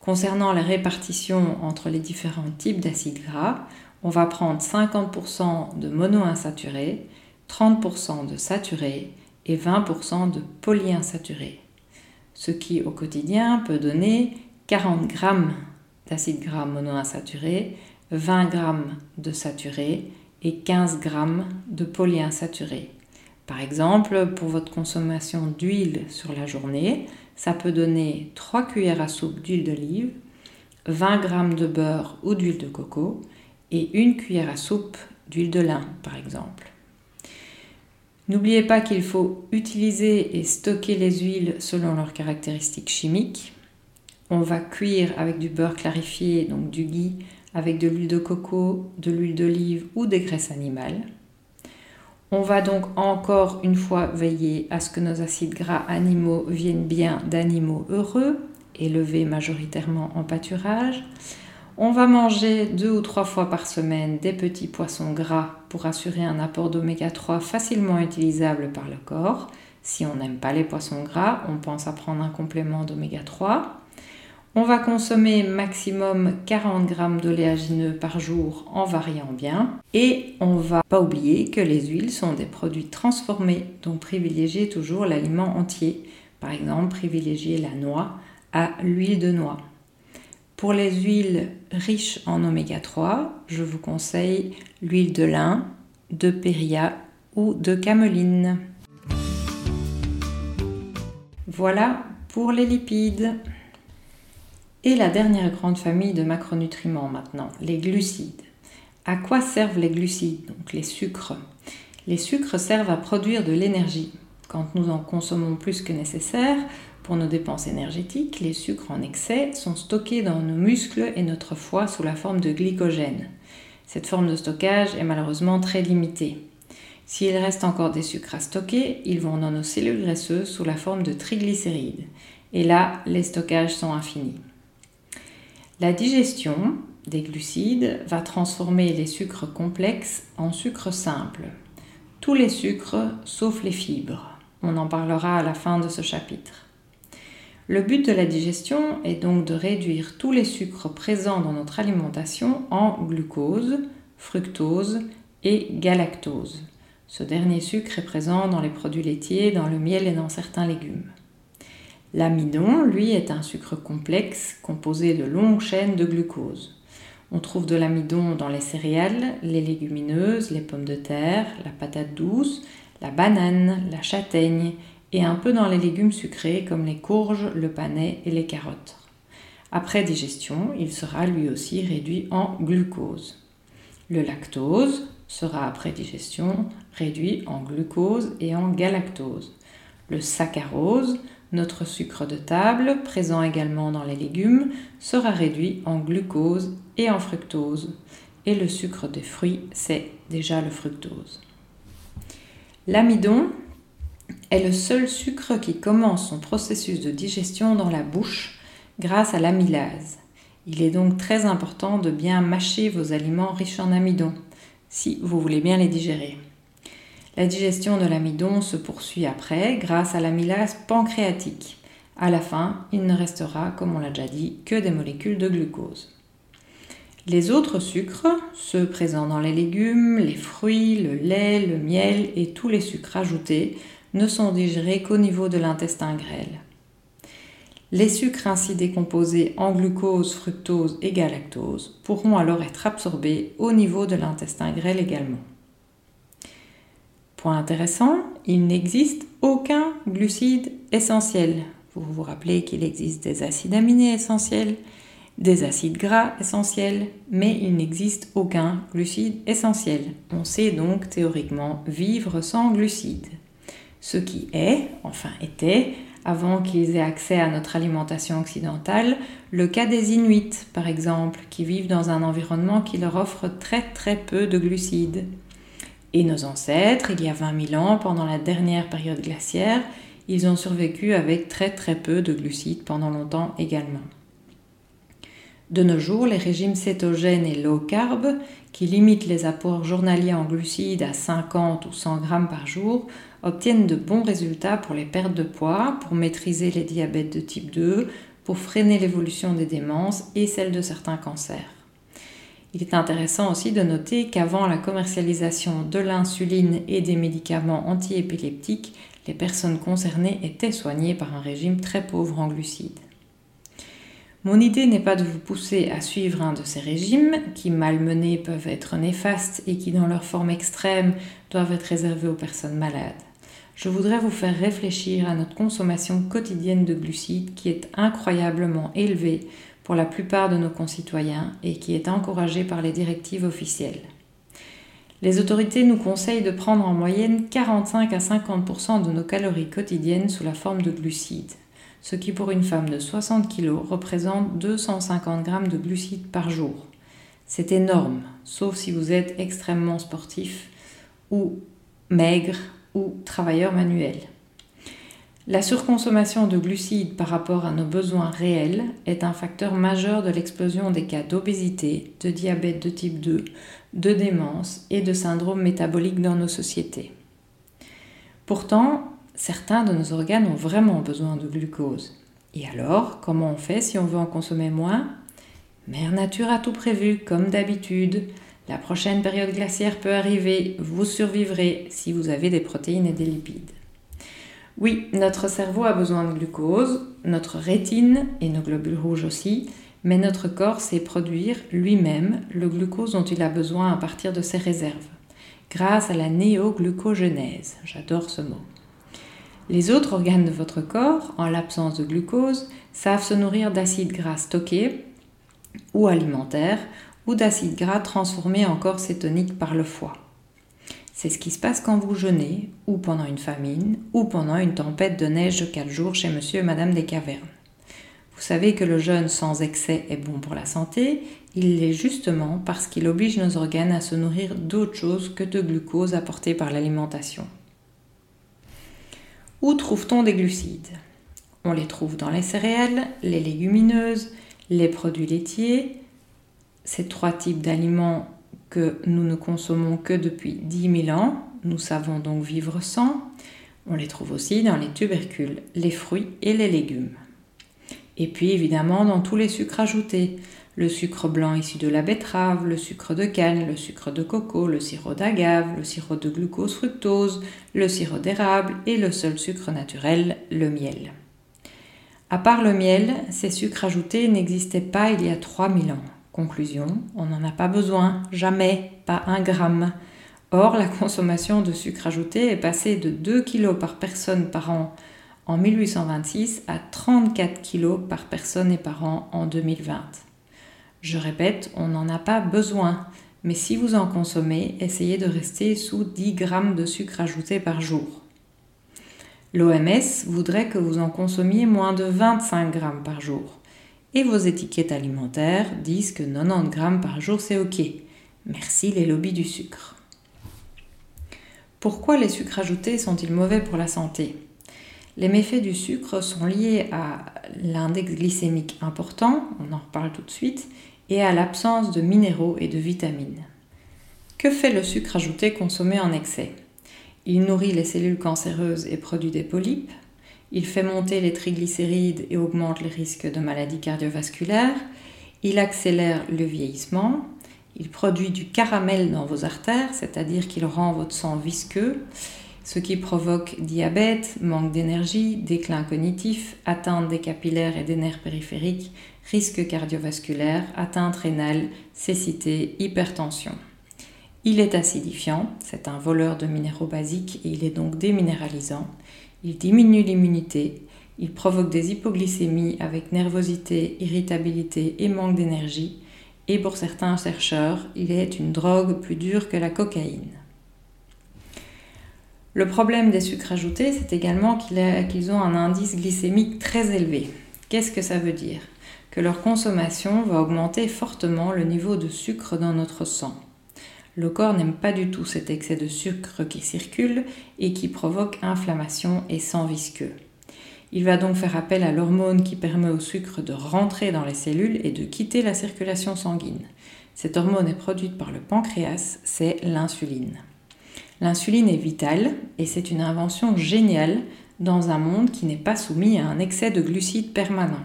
Concernant la répartition entre les différents types d'acides gras, on va prendre 50% de monoinsaturés, 30% de saturés et 20% de polyinsaturés, ce qui au quotidien peut donner 40 grammes d'acides gras monoinsaturés, 20 grammes de saturés et 15 grammes de polyinsaturés. Par exemple, pour votre consommation d'huile sur la journée, ça peut donner 3 cuillères à soupe d'huile d'olive, 20 g de beurre ou d'huile de coco et une cuillère à soupe d'huile de lin, par exemple. N'oubliez pas qu'il faut utiliser et stocker les huiles selon leurs caractéristiques chimiques. On va cuire avec du beurre clarifié, donc du ghee, avec de l'huile de coco, de l'huile d'olive ou des graisses animales. On va donc encore une fois veiller à ce que nos acides gras animaux viennent bien d'animaux heureux, élevés majoritairement en pâturage. On va manger deux ou trois fois par semaine des petits poissons gras pour assurer un apport d'oméga 3 facilement utilisable par le corps. Si on n'aime pas les poissons gras, on pense à prendre un complément d'oméga 3. On va consommer maximum 40 grammes d'oléagineux par jour en variant bien. Et on va pas oublier que les huiles sont des produits transformés, donc privilégiez toujours l'aliment entier. Par exemple, privilégiez la noix à l'huile de noix. Pour les huiles riches en oméga 3, je vous conseille l'huile de lin, de péria ou de cameline. Voilà pour les lipides. Et la dernière grande famille de macronutriments maintenant, les glucides. À quoi servent les glucides, donc les sucres? Les sucres servent à produire de l'énergie. Quand nous en consommons plus que nécessaire pour nos dépenses énergétiques, les sucres en excès sont stockés dans nos muscles et notre foie sous la forme de glycogène. Cette forme de stockage est malheureusement très limitée. S'il reste encore des sucres à stocker, ils vont dans nos cellules graisseuses sous la forme de triglycérides. Et là, les stockages sont infinis. La digestion des glucides va transformer les sucres complexes en sucres simples. Tous les sucres sauf les fibres. On en parlera à la fin de ce chapitre. Le but de la digestion est donc de réduire tous les sucres présents dans notre alimentation en glucose, fructose et galactose. Ce dernier sucre est présent dans les produits laitiers, dans le miel et dans certains légumes. L'amidon, lui, est un sucre complexe composé de longues chaînes de glucose. On trouve de l'amidon dans les céréales, les légumineuses, les pommes de terre, la patate douce, la banane, la châtaigne et un peu dans les légumes sucrés comme les courges, le panais et les carottes. Après digestion, il sera lui aussi réduit en glucose. Le lactose sera après digestion réduit en glucose et en galactose. Le saccharose, notre sucre de table, présent également dans les légumes, sera réduit en glucose et en fructose. Et le sucre des fruits, c'est déjà le fructose. L'amidon est le seul sucre qui commence son processus de digestion dans la bouche grâce à l'amylase. Il est donc très important de bien mâcher vos aliments riches en amidon si vous voulez bien les digérer. La digestion de l'amidon se poursuit après grâce à l'amylase pancréatique. À la fin, il ne restera, comme on l'a déjà dit, que des molécules de glucose. Les autres sucres, ceux présents dans les légumes, les fruits, le lait, le miel et tous les sucres ajoutés, ne sont digérés qu'au niveau de l'intestin grêle. Les sucres ainsi décomposés en glucose, fructose et galactose pourront alors être absorbés au niveau de l'intestin grêle également. Point intéressant, il n'existe aucun glucide essentiel. Vous vous rappelez qu'il existe des acides aminés essentiels, des acides gras essentiels, mais il n'existe aucun glucide essentiel. On sait donc théoriquement vivre sans glucides. Ce qui est, enfin était, avant qu'ils aient accès à notre alimentation occidentale, le cas des Inuits, par exemple, qui vivent dans un environnement qui leur offre très très peu de glucides. Et nos ancêtres, il y a 20 000 ans, pendant la dernière période glaciaire, ils ont survécu avec très très peu de glucides pendant longtemps également. De nos jours, les régimes cétogènes et low carb, qui limitent les apports journaliers en glucides à 50 ou 100 grammes par jour, obtiennent de bons résultats pour les pertes de poids, pour maîtriser les diabètes de type 2, pour freiner l'évolution des démences et celle de certains cancers. Il est intéressant aussi de noter qu'avant la commercialisation de l'insuline et des médicaments antiépileptiques, les personnes concernées étaient soignées par un régime très pauvre en glucides. Mon idée n'est pas de vous pousser à suivre un de ces régimes, qui mal menés peuvent être néfastes et qui dans leur forme extrême doivent être réservés aux personnes malades. Je voudrais vous faire réfléchir à notre consommation quotidienne de glucides qui est incroyablement élevée pour la plupart de nos concitoyens et qui est encouragé par les directives officielles. Les autorités nous conseillent de prendre en moyenne 45 à 50% de nos calories quotidiennes sous la forme de glucides, ce qui pour une femme de 60 kg représente 250 g de glucides par jour. C'est énorme, sauf si vous êtes extrêmement sportif ou maigre ou travailleur manuel. La surconsommation de glucides par rapport à nos besoins réels est un facteur majeur de l'explosion des cas d'obésité, de diabète de type 2, de démence et de syndrome métabolique dans nos sociétés. Pourtant, certains de nos organes ont vraiment besoin de glucose. Et alors, comment on fait si on veut en consommer moins? Mère Nature a tout prévu, comme d'habitude. La prochaine période glaciaire peut arriver, vous survivrez si vous avez des protéines et des lipides. Oui, notre cerveau a besoin de glucose, notre rétine et nos globules rouges aussi, mais notre corps sait produire lui-même le glucose dont il a besoin à partir de ses réserves, grâce à la néoglucogenèse. J'adore ce mot. Les autres organes de votre corps, en l'absence de glucose, savent se nourrir d'acides gras stockés ou alimentaires ou d'acides gras transformés en corps cétoniques par le foie. C'est ce qui se passe quand vous jeûnez, ou pendant une famine, ou pendant une tempête de neige de 4 jours chez monsieur et madame des cavernes. Vous savez que le jeûne sans excès est bon pour la santé, il l'est justement parce qu'il oblige nos organes à se nourrir d'autre chose que de glucose apporté par l'alimentation. Où trouve-t-on des glucides? On les trouve dans les céréales, les légumineuses, les produits laitiers, ces trois types d'aliments que nous ne consommons que depuis 10 000 ans, nous savons donc vivre sans. On les trouve aussi dans les tubercules, les fruits et les légumes. Et puis évidemment dans tous les sucres ajoutés, le sucre blanc issu de la betterave, le sucre de canne, le sucre de coco, le sirop d'agave, le sirop de glucose fructose, le sirop d'érable et le seul sucre naturel, le miel. À part le miel, ces sucres ajoutés n'existaient pas il y a 3000 ans. Conclusion, on n'en a pas besoin, jamais, pas un gramme. Or, la consommation de sucre ajouté est passée de 2 kg par personne par an en 1826 à 34 kg par personne et par an en 2020. Je répète, on n'en a pas besoin, mais si vous en consommez, essayez de rester sous 10 g de sucre ajouté par jour. L'OMS voudrait que vous en consommiez moins de 25 g par jour. Et vos étiquettes alimentaires disent que 90 g par jour c'est ok. Merci les lobbies du sucre. Pourquoi les sucres ajoutés sont-ils mauvais pour la santé? Les méfaits du sucre sont liés à l'index glycémique important, on en reparle tout de suite, et à l'absence de minéraux et de vitamines. Que fait le sucre ajouté consommé en excès? Il nourrit les cellules cancéreuses et produit des polypes, il fait monter les triglycérides et augmente les risques de maladies cardiovasculaires, il accélère le vieillissement, il produit du caramel dans vos artères, c'est-à-dire qu'il rend votre sang visqueux, ce qui provoque diabète, manque d'énergie, déclin cognitif, atteinte des capillaires et des nerfs périphériques, risque cardiovasculaire, atteinte rénale, cécité, hypertension. Il est acidifiant, c'est un voleur de minéraux basiques et il est donc déminéralisant. Il diminue l'immunité, il provoque des hypoglycémies avec nervosité, irritabilité et manque d'énergie. Et pour certains chercheurs, il est une drogue plus dure que la cocaïne. Le problème des sucres ajoutés, c'est également qu'ils ont un indice glycémique très élevé. Qu'est-ce que ça veut dire? Que leur consommation va augmenter fortement le niveau de sucre dans notre sang. Le corps n'aime pas du tout cet excès de sucre qui circule et qui provoque inflammation et sang visqueux. Il va donc faire appel à l'hormone qui permet au sucre de rentrer dans les cellules et de quitter la circulation sanguine. Cette hormone est produite par le pancréas, c'est l'insuline. L'insuline est vitale et c'est une invention géniale dans un monde qui n'est pas soumis à un excès de glucides permanent.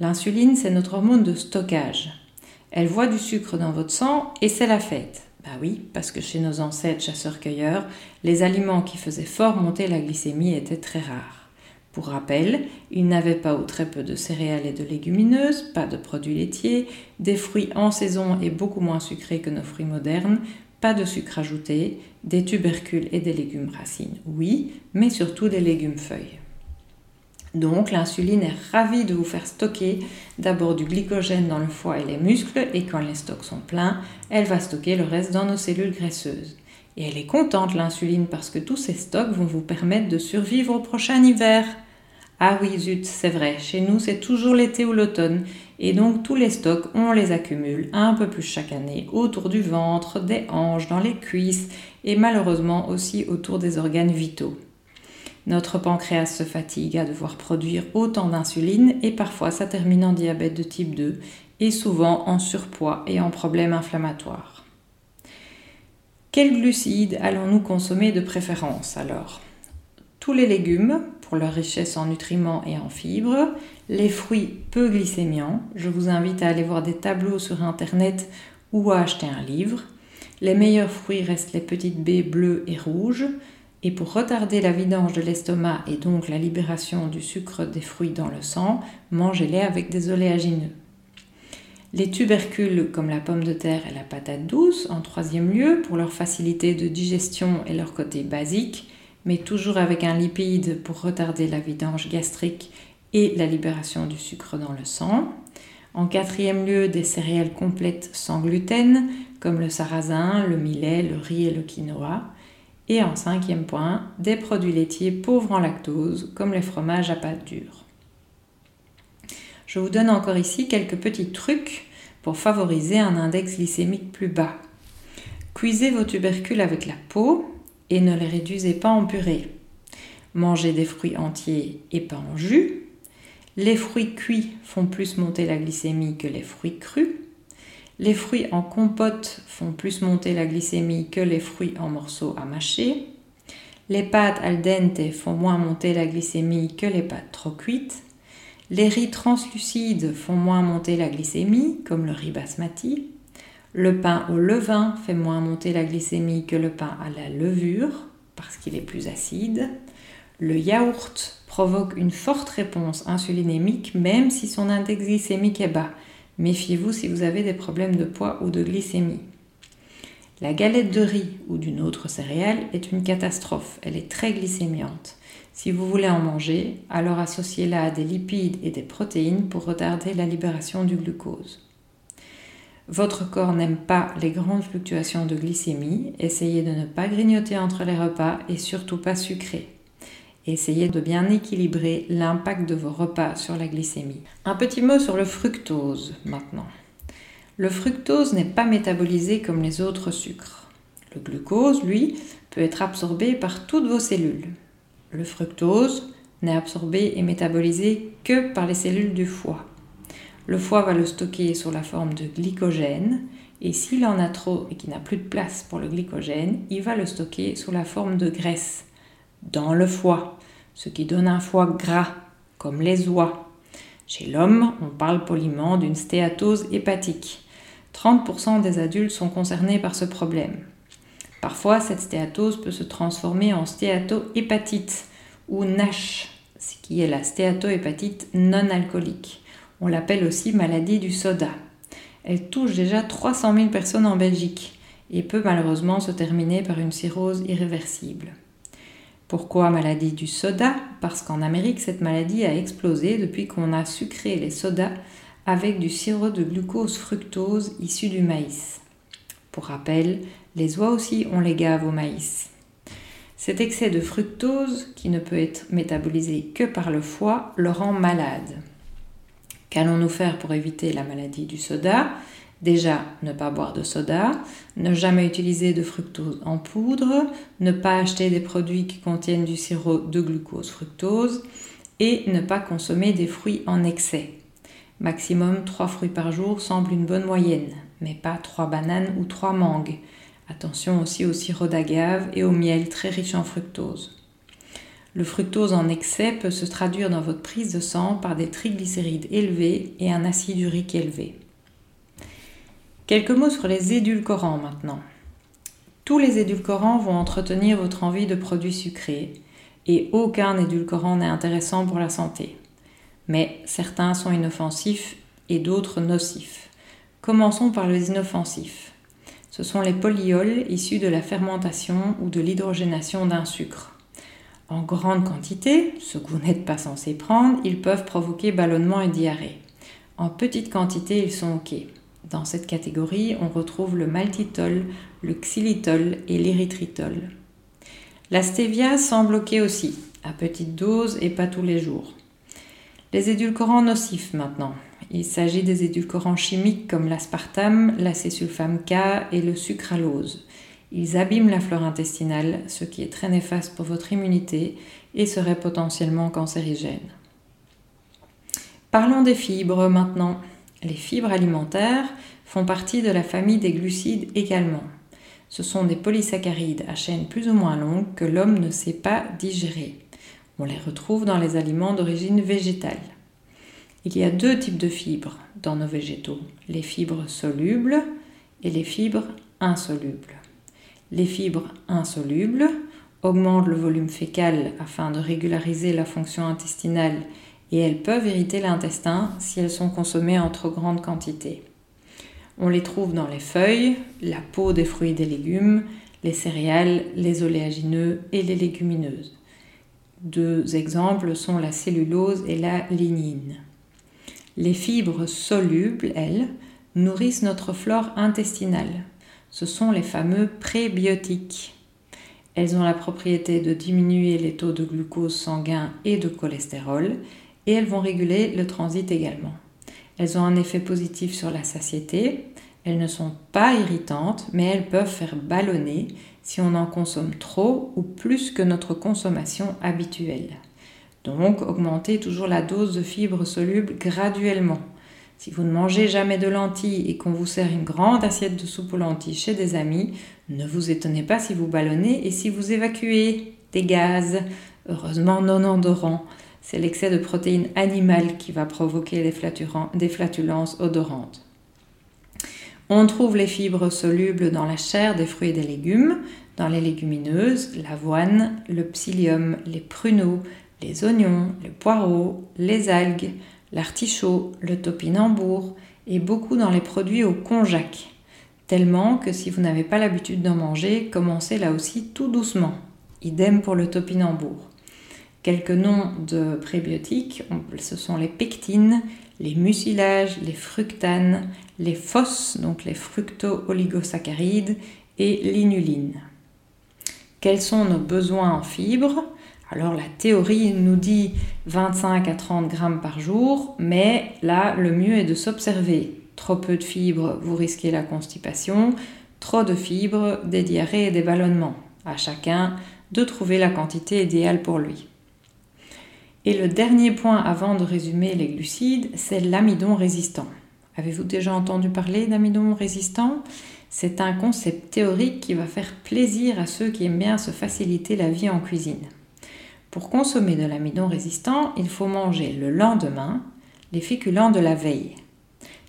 L'insuline, c'est notre hormone de stockage. Elle voit du sucre dans votre sang et c'est la fête. Bah oui, parce que chez nos ancêtres chasseurs-cueilleurs, les aliments qui faisaient fort monter la glycémie étaient très rares. Pour rappel, ils n'avaient pas ou très peu de céréales et de légumineuses, pas de produits laitiers, des fruits en saison et beaucoup moins sucrés que nos fruits modernes, pas de sucre ajouté, des tubercules et des légumes racines, oui, mais surtout des légumes feuilles. Donc l'insuline est ravie de vous faire stocker d'abord du glycogène dans le foie et les muscles, et quand les stocks sont pleins, elle va stocker le reste dans nos cellules graisseuses. Et elle est contente l'insuline parce que tous ces stocks vont vous permettre de survivre au prochain hiver. Ah oui, zut, c'est vrai, chez nous c'est toujours l'été ou l'automne, et donc tous les stocks, on les accumule un peu plus chaque année autour du ventre, des hanches, dans les cuisses, et malheureusement aussi autour des organes vitaux. Notre pancréas se fatigue à devoir produire autant d'insuline et parfois ça termine en diabète de type 2 et souvent en surpoids et en problèmes inflammatoires. Quels glucides allons-nous consommer de préférence alors? Tous les légumes pour leur richesse en nutriments et en fibres, les fruits peu glycémiants, je vous invite à aller voir des tableaux sur internet ou à acheter un livre. Les meilleurs fruits restent les petites baies bleues et rouges, et pour retarder la vidange de l'estomac et donc la libération du sucre des fruits dans le sang, mangez-les avec des oléagineux. Les tubercules comme la pomme de terre et la patate douce en troisième lieu pour leur facilité de digestion et leur côté basique, mais toujours avec un lipide pour retarder la vidange gastrique et la libération du sucre dans le sang. En quatrième lieu, des céréales complètes sans gluten, comme le sarrasin, le millet, le riz et le quinoa. Et en cinquième point, des produits laitiers pauvres en lactose, comme les fromages à pâte dure. Je vous donne encore ici quelques petits trucs pour favoriser un index glycémique plus bas. Cuisez vos tubercules avec la peau et ne les réduisez pas en purée. Mangez des fruits entiers et pas en jus. Les fruits cuits font plus monter la glycémie que les fruits crus. Les fruits en compote font plus monter la glycémie que les fruits en morceaux à mâcher. Les pâtes al dente font moins monter la glycémie que les pâtes trop cuites. Les riz translucides font moins monter la glycémie, comme le riz basmati. Le pain au levain fait moins monter la glycémie que le pain à la levure, parce qu'il est plus acide. Le yaourt provoque une forte réponse insulinémique, même si son index glycémique est bas. Méfiez-vous si vous avez des problèmes de poids ou de glycémie. La galette de riz ou d'une autre céréale est une catastrophe, elle est très glycémiante. Si vous voulez en manger, alors associez-la à des lipides et des protéines pour retarder la libération du glucose. Votre corps n'aime pas les grandes fluctuations de glycémie, essayez de ne pas grignoter entre les repas et surtout pas sucrer. Essayez de bien équilibrer l'impact de vos repas sur la glycémie. Un petit mot sur le fructose maintenant. Le fructose n'est pas métabolisé comme les autres sucres. Le glucose, lui, peut être absorbé par toutes vos cellules. Le fructose n'est absorbé et métabolisé que par les cellules du foie. Le foie va le stocker sous la forme de glycogène et s'il en a trop et qu'il n'a plus de place pour le glycogène, il va le stocker sous la forme de graisse dans le foie, ce qui donne un foie gras, comme les oies. Chez l'homme, on parle poliment d'une stéatose hépatique. 30% des adultes sont concernés par ce problème. Parfois, cette stéatose peut se transformer en stéatohépatite ou NASH, ce qui est la stéatohépatite non alcoolique. On l'appelle aussi maladie du soda. Elle touche déjà 300 000 personnes en Belgique et peut malheureusement se terminer par une cirrhose irréversible. Pourquoi maladie du soda? Parce qu'en Amérique, cette maladie a explosé depuis qu'on a sucré les sodas avec du sirop de glucose fructose issu du maïs. Pour rappel, les oies aussi ont les gaves au maïs. Cet excès de fructose, qui ne peut être métabolisé que par le foie, le rend malade. Qu'allons-nous faire pour éviter la maladie du soda? Déjà, ne pas boire de soda, ne jamais utiliser de fructose en poudre, ne pas acheter des produits qui contiennent du sirop de glucose fructose et ne pas consommer des fruits en excès. Maximum 3 fruits par jour semble une bonne moyenne, mais pas 3 bananes ou 3 mangues. Attention aussi au sirop d'agave et au miel très riche en fructose. Le fructose en excès peut se traduire dans votre prise de sang par des triglycérides élevés et un acide urique élevé. Quelques mots sur les édulcorants maintenant. Tous les édulcorants vont entretenir votre envie de produits sucrés et aucun édulcorant n'est intéressant pour la santé. Mais certains sont inoffensifs et d'autres nocifs. Commençons par les inoffensifs. Ce sont les polyols issus de la fermentation ou de l'hydrogénation d'un sucre. En grande quantité, ce que vous n'êtes pas censé prendre, ils peuvent provoquer ballonnement et diarrhée. En petite quantité, ils sont OK. Dans cette catégorie, on retrouve le maltitol, le xylitol et l'érythritol. La stevia semble ok aussi, à petite dose et pas tous les jours. Les édulcorants nocifs maintenant. Il s'agit des édulcorants chimiques comme l'aspartame, l'acésulfame K et le sucralose. Ils abîment la flore intestinale, ce qui est très néfaste pour votre immunité et serait potentiellement cancérigène. Parlons des fibres maintenant. Les fibres alimentaires font partie de la famille des glucides également. Ce sont des polysaccharides à chaîne plus ou moins longue que l'homme ne sait pas digérer. On les retrouve dans les aliments d'origine végétale. Il y a deux types de fibres dans nos végétaux, les fibres solubles et les fibres insolubles. Les fibres insolubles augmentent le volume fécal afin de régulariser la fonction intestinale et elles peuvent irriter l'intestin si elles sont consommées en trop grande quantité. On les trouve dans les feuilles, la peau des fruits et des légumes, les céréales, les oléagineux et les légumineuses. Deux exemples sont la cellulose et la lignine. Les fibres solubles, elles, nourrissent notre flore intestinale. Ce sont les fameux prébiotiques. Elles ont la propriété de diminuer les taux de glucose sanguin et de cholestérol et elles vont réguler le transit également. Elles ont un effet positif sur la satiété. Elles ne sont pas irritantes, mais elles peuvent faire ballonner si on en consomme trop ou plus que notre consommation habituelle. Donc, augmentez toujours la dose de fibres solubles graduellement. Si vous ne mangez jamais de lentilles et qu'on vous sert une grande assiette de soupe aux lentilles chez des amis, ne vous étonnez pas si vous ballonnez et si vous évacuez des gaz, heureusement non endorants. C'est l'excès de protéines animales qui va provoquer des, flatulences odorantes. On trouve les fibres solubles dans la chair des fruits et des légumes, dans les légumineuses, l'avoine, le psyllium, les pruneaux, les oignons, les poireaux, les algues, l'artichaut, le topinambour et beaucoup dans les produits au konjac. Tellement que si vous n'avez pas l'habitude d'en manger, commencez là aussi tout doucement. Idem pour le topinambour. Quelques noms de prébiotiques, ce sont les pectines, les mucilages, les fructanes, les FOS, donc les fructo-oligosaccharides, et l'inuline. Quels sont nos besoins en fibres? Alors la théorie nous dit 25 à 30 grammes par jour, mais là le mieux est de s'observer. Trop peu de fibres, vous risquez la constipation. Trop de fibres, des diarrhées et des ballonnements. À chacun de trouver la quantité idéale pour lui. Et le dernier point avant de résumer les glucides, c'est l'amidon résistant. Avez-vous déjà entendu parler d'amidon résistant? C'est un concept théorique qui va faire plaisir à ceux qui aiment bien se faciliter la vie en cuisine. Pour consommer de l'amidon résistant, il faut manger le lendemain les féculents de la veille.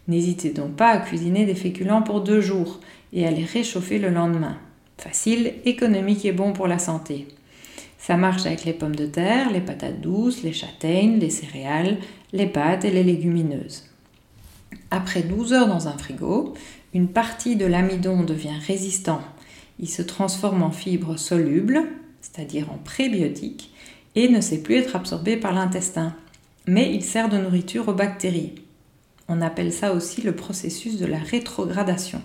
N'hésitez donc pas à cuisiner des féculents pour deux jours et à les réchauffer le lendemain. Facile, économique et bon pour la santé. Ça marche avec les pommes de terre, les patates douces, les châtaignes, les céréales, les pâtes et les légumineuses. Après 12 heures dans un frigo, une partie de l'amidon devient résistant. Il se transforme en fibres solubles, c'est-à-dire en prébiotiques, et ne sait plus être absorbé par l'intestin. Mais il sert de nourriture aux bactéries. On appelle ça aussi le processus de la rétrogradation.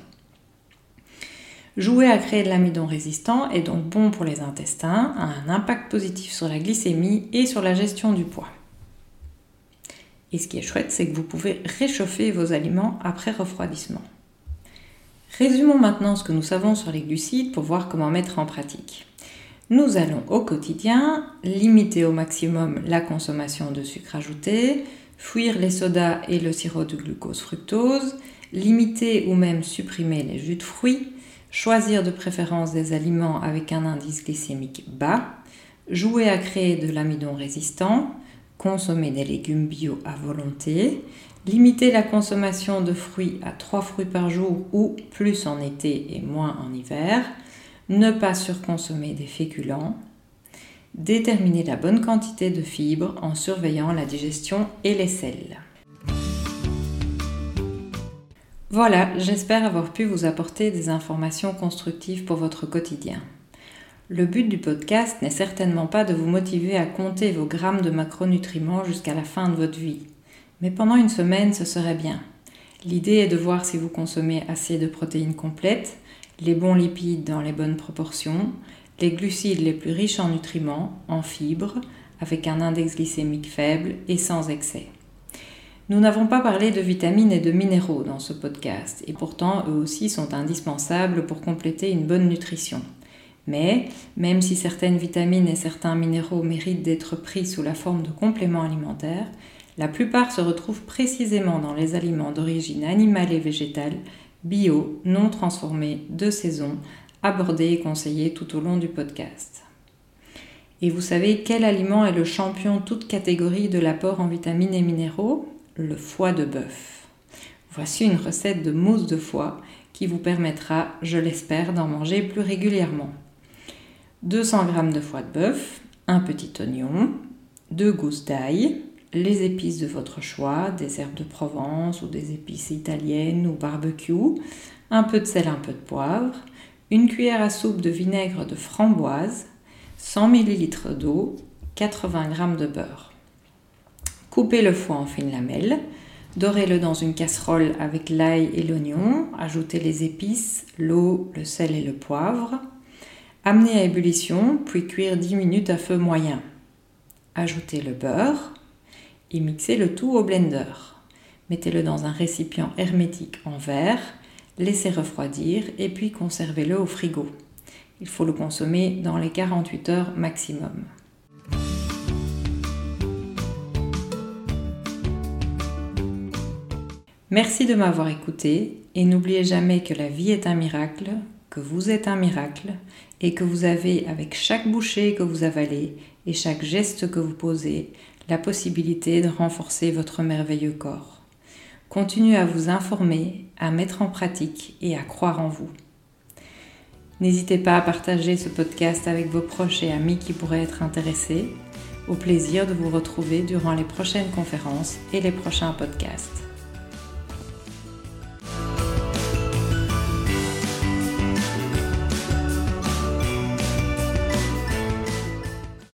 Jouer à créer de l'amidon résistant est donc bon pour les intestins, a un impact positif sur la glycémie et sur la gestion du poids. Et ce qui est chouette, c'est que vous pouvez réchauffer vos aliments après refroidissement. Résumons maintenant ce que nous savons sur les glucides pour voir comment mettre en pratique. Nous allons au quotidien limiter au maximum la consommation de sucre ajouté, fuir les sodas et le sirop de glucose-fructose, limiter ou même supprimer les jus de fruits, choisir de préférence des aliments avec un indice glycémique bas, jouer à créer de l'amidon résistant, consommer des légumes bio à volonté, limiter la consommation de fruits à 3 fruits par jour ou plus en été et moins en hiver, ne pas surconsommer des féculents, déterminer la bonne quantité de fibres en surveillant la digestion et les sels. Voilà, j'espère avoir pu vous apporter des informations constructives pour votre quotidien. Le but du podcast n'est certainement pas de vous motiver à compter vos grammes de macronutriments jusqu'à la fin de votre vie. Mais pendant une semaine, ce serait bien. L'idée est de voir si vous consommez assez de protéines complètes, les bons lipides dans les bonnes proportions, les glucides les plus riches en nutriments, en fibres, avec un index glycémique faible et sans excès. Nous n'avons pas parlé de vitamines et de minéraux dans ce podcast, et pourtant eux aussi sont indispensables pour compléter une bonne nutrition. Mais, même si certaines vitamines et certains minéraux méritent d'être pris sous la forme de compléments alimentaires, la plupart se retrouvent précisément dans les aliments d'origine animale et végétale bio, non transformé, de saison, abordé et conseillé tout au long du podcast. Et vous savez quel aliment est le champion toute catégorie de l'apport en vitamines et minéraux? Le foie de bœuf. Voici une recette de mousse de foie qui vous permettra, je l'espère, d'en manger plus régulièrement. 200 g de foie de bœuf, un petit oignon, deux gousses d'ail, les épices de votre choix, des herbes de Provence ou des épices italiennes ou barbecue, un peu de sel, un peu de poivre, une cuillère à soupe de vinaigre de framboise, 100 ml d'eau, 80 g de beurre. Coupez le foie en fines lamelles, dorez-le dans une casserole avec l'ail et l'oignon, ajoutez les épices, l'eau, le sel et le poivre. Amenez à ébullition, puis cuire 10 minutes à feu moyen. Ajoutez le beurre et mixez le tout au blender. Mettez-le dans un récipient hermétique en verre laissez refroidir et puis conservez-le au frigo. Il faut le consommer dans les 48 heures maximum. Merci de m'avoir écouté et n'oubliez jamais que la vie est un miracle, que vous êtes un miracle et que vous avez avec chaque bouchée que vous avalez et chaque geste que vous posez la possibilité de renforcer votre merveilleux corps. Continuez à vous informer, à mettre en pratique et à croire en vous. N'hésitez pas à partager ce podcast avec vos proches et amis qui pourraient être intéressés. Au plaisir de vous retrouver durant les prochaines conférences et les prochains podcasts.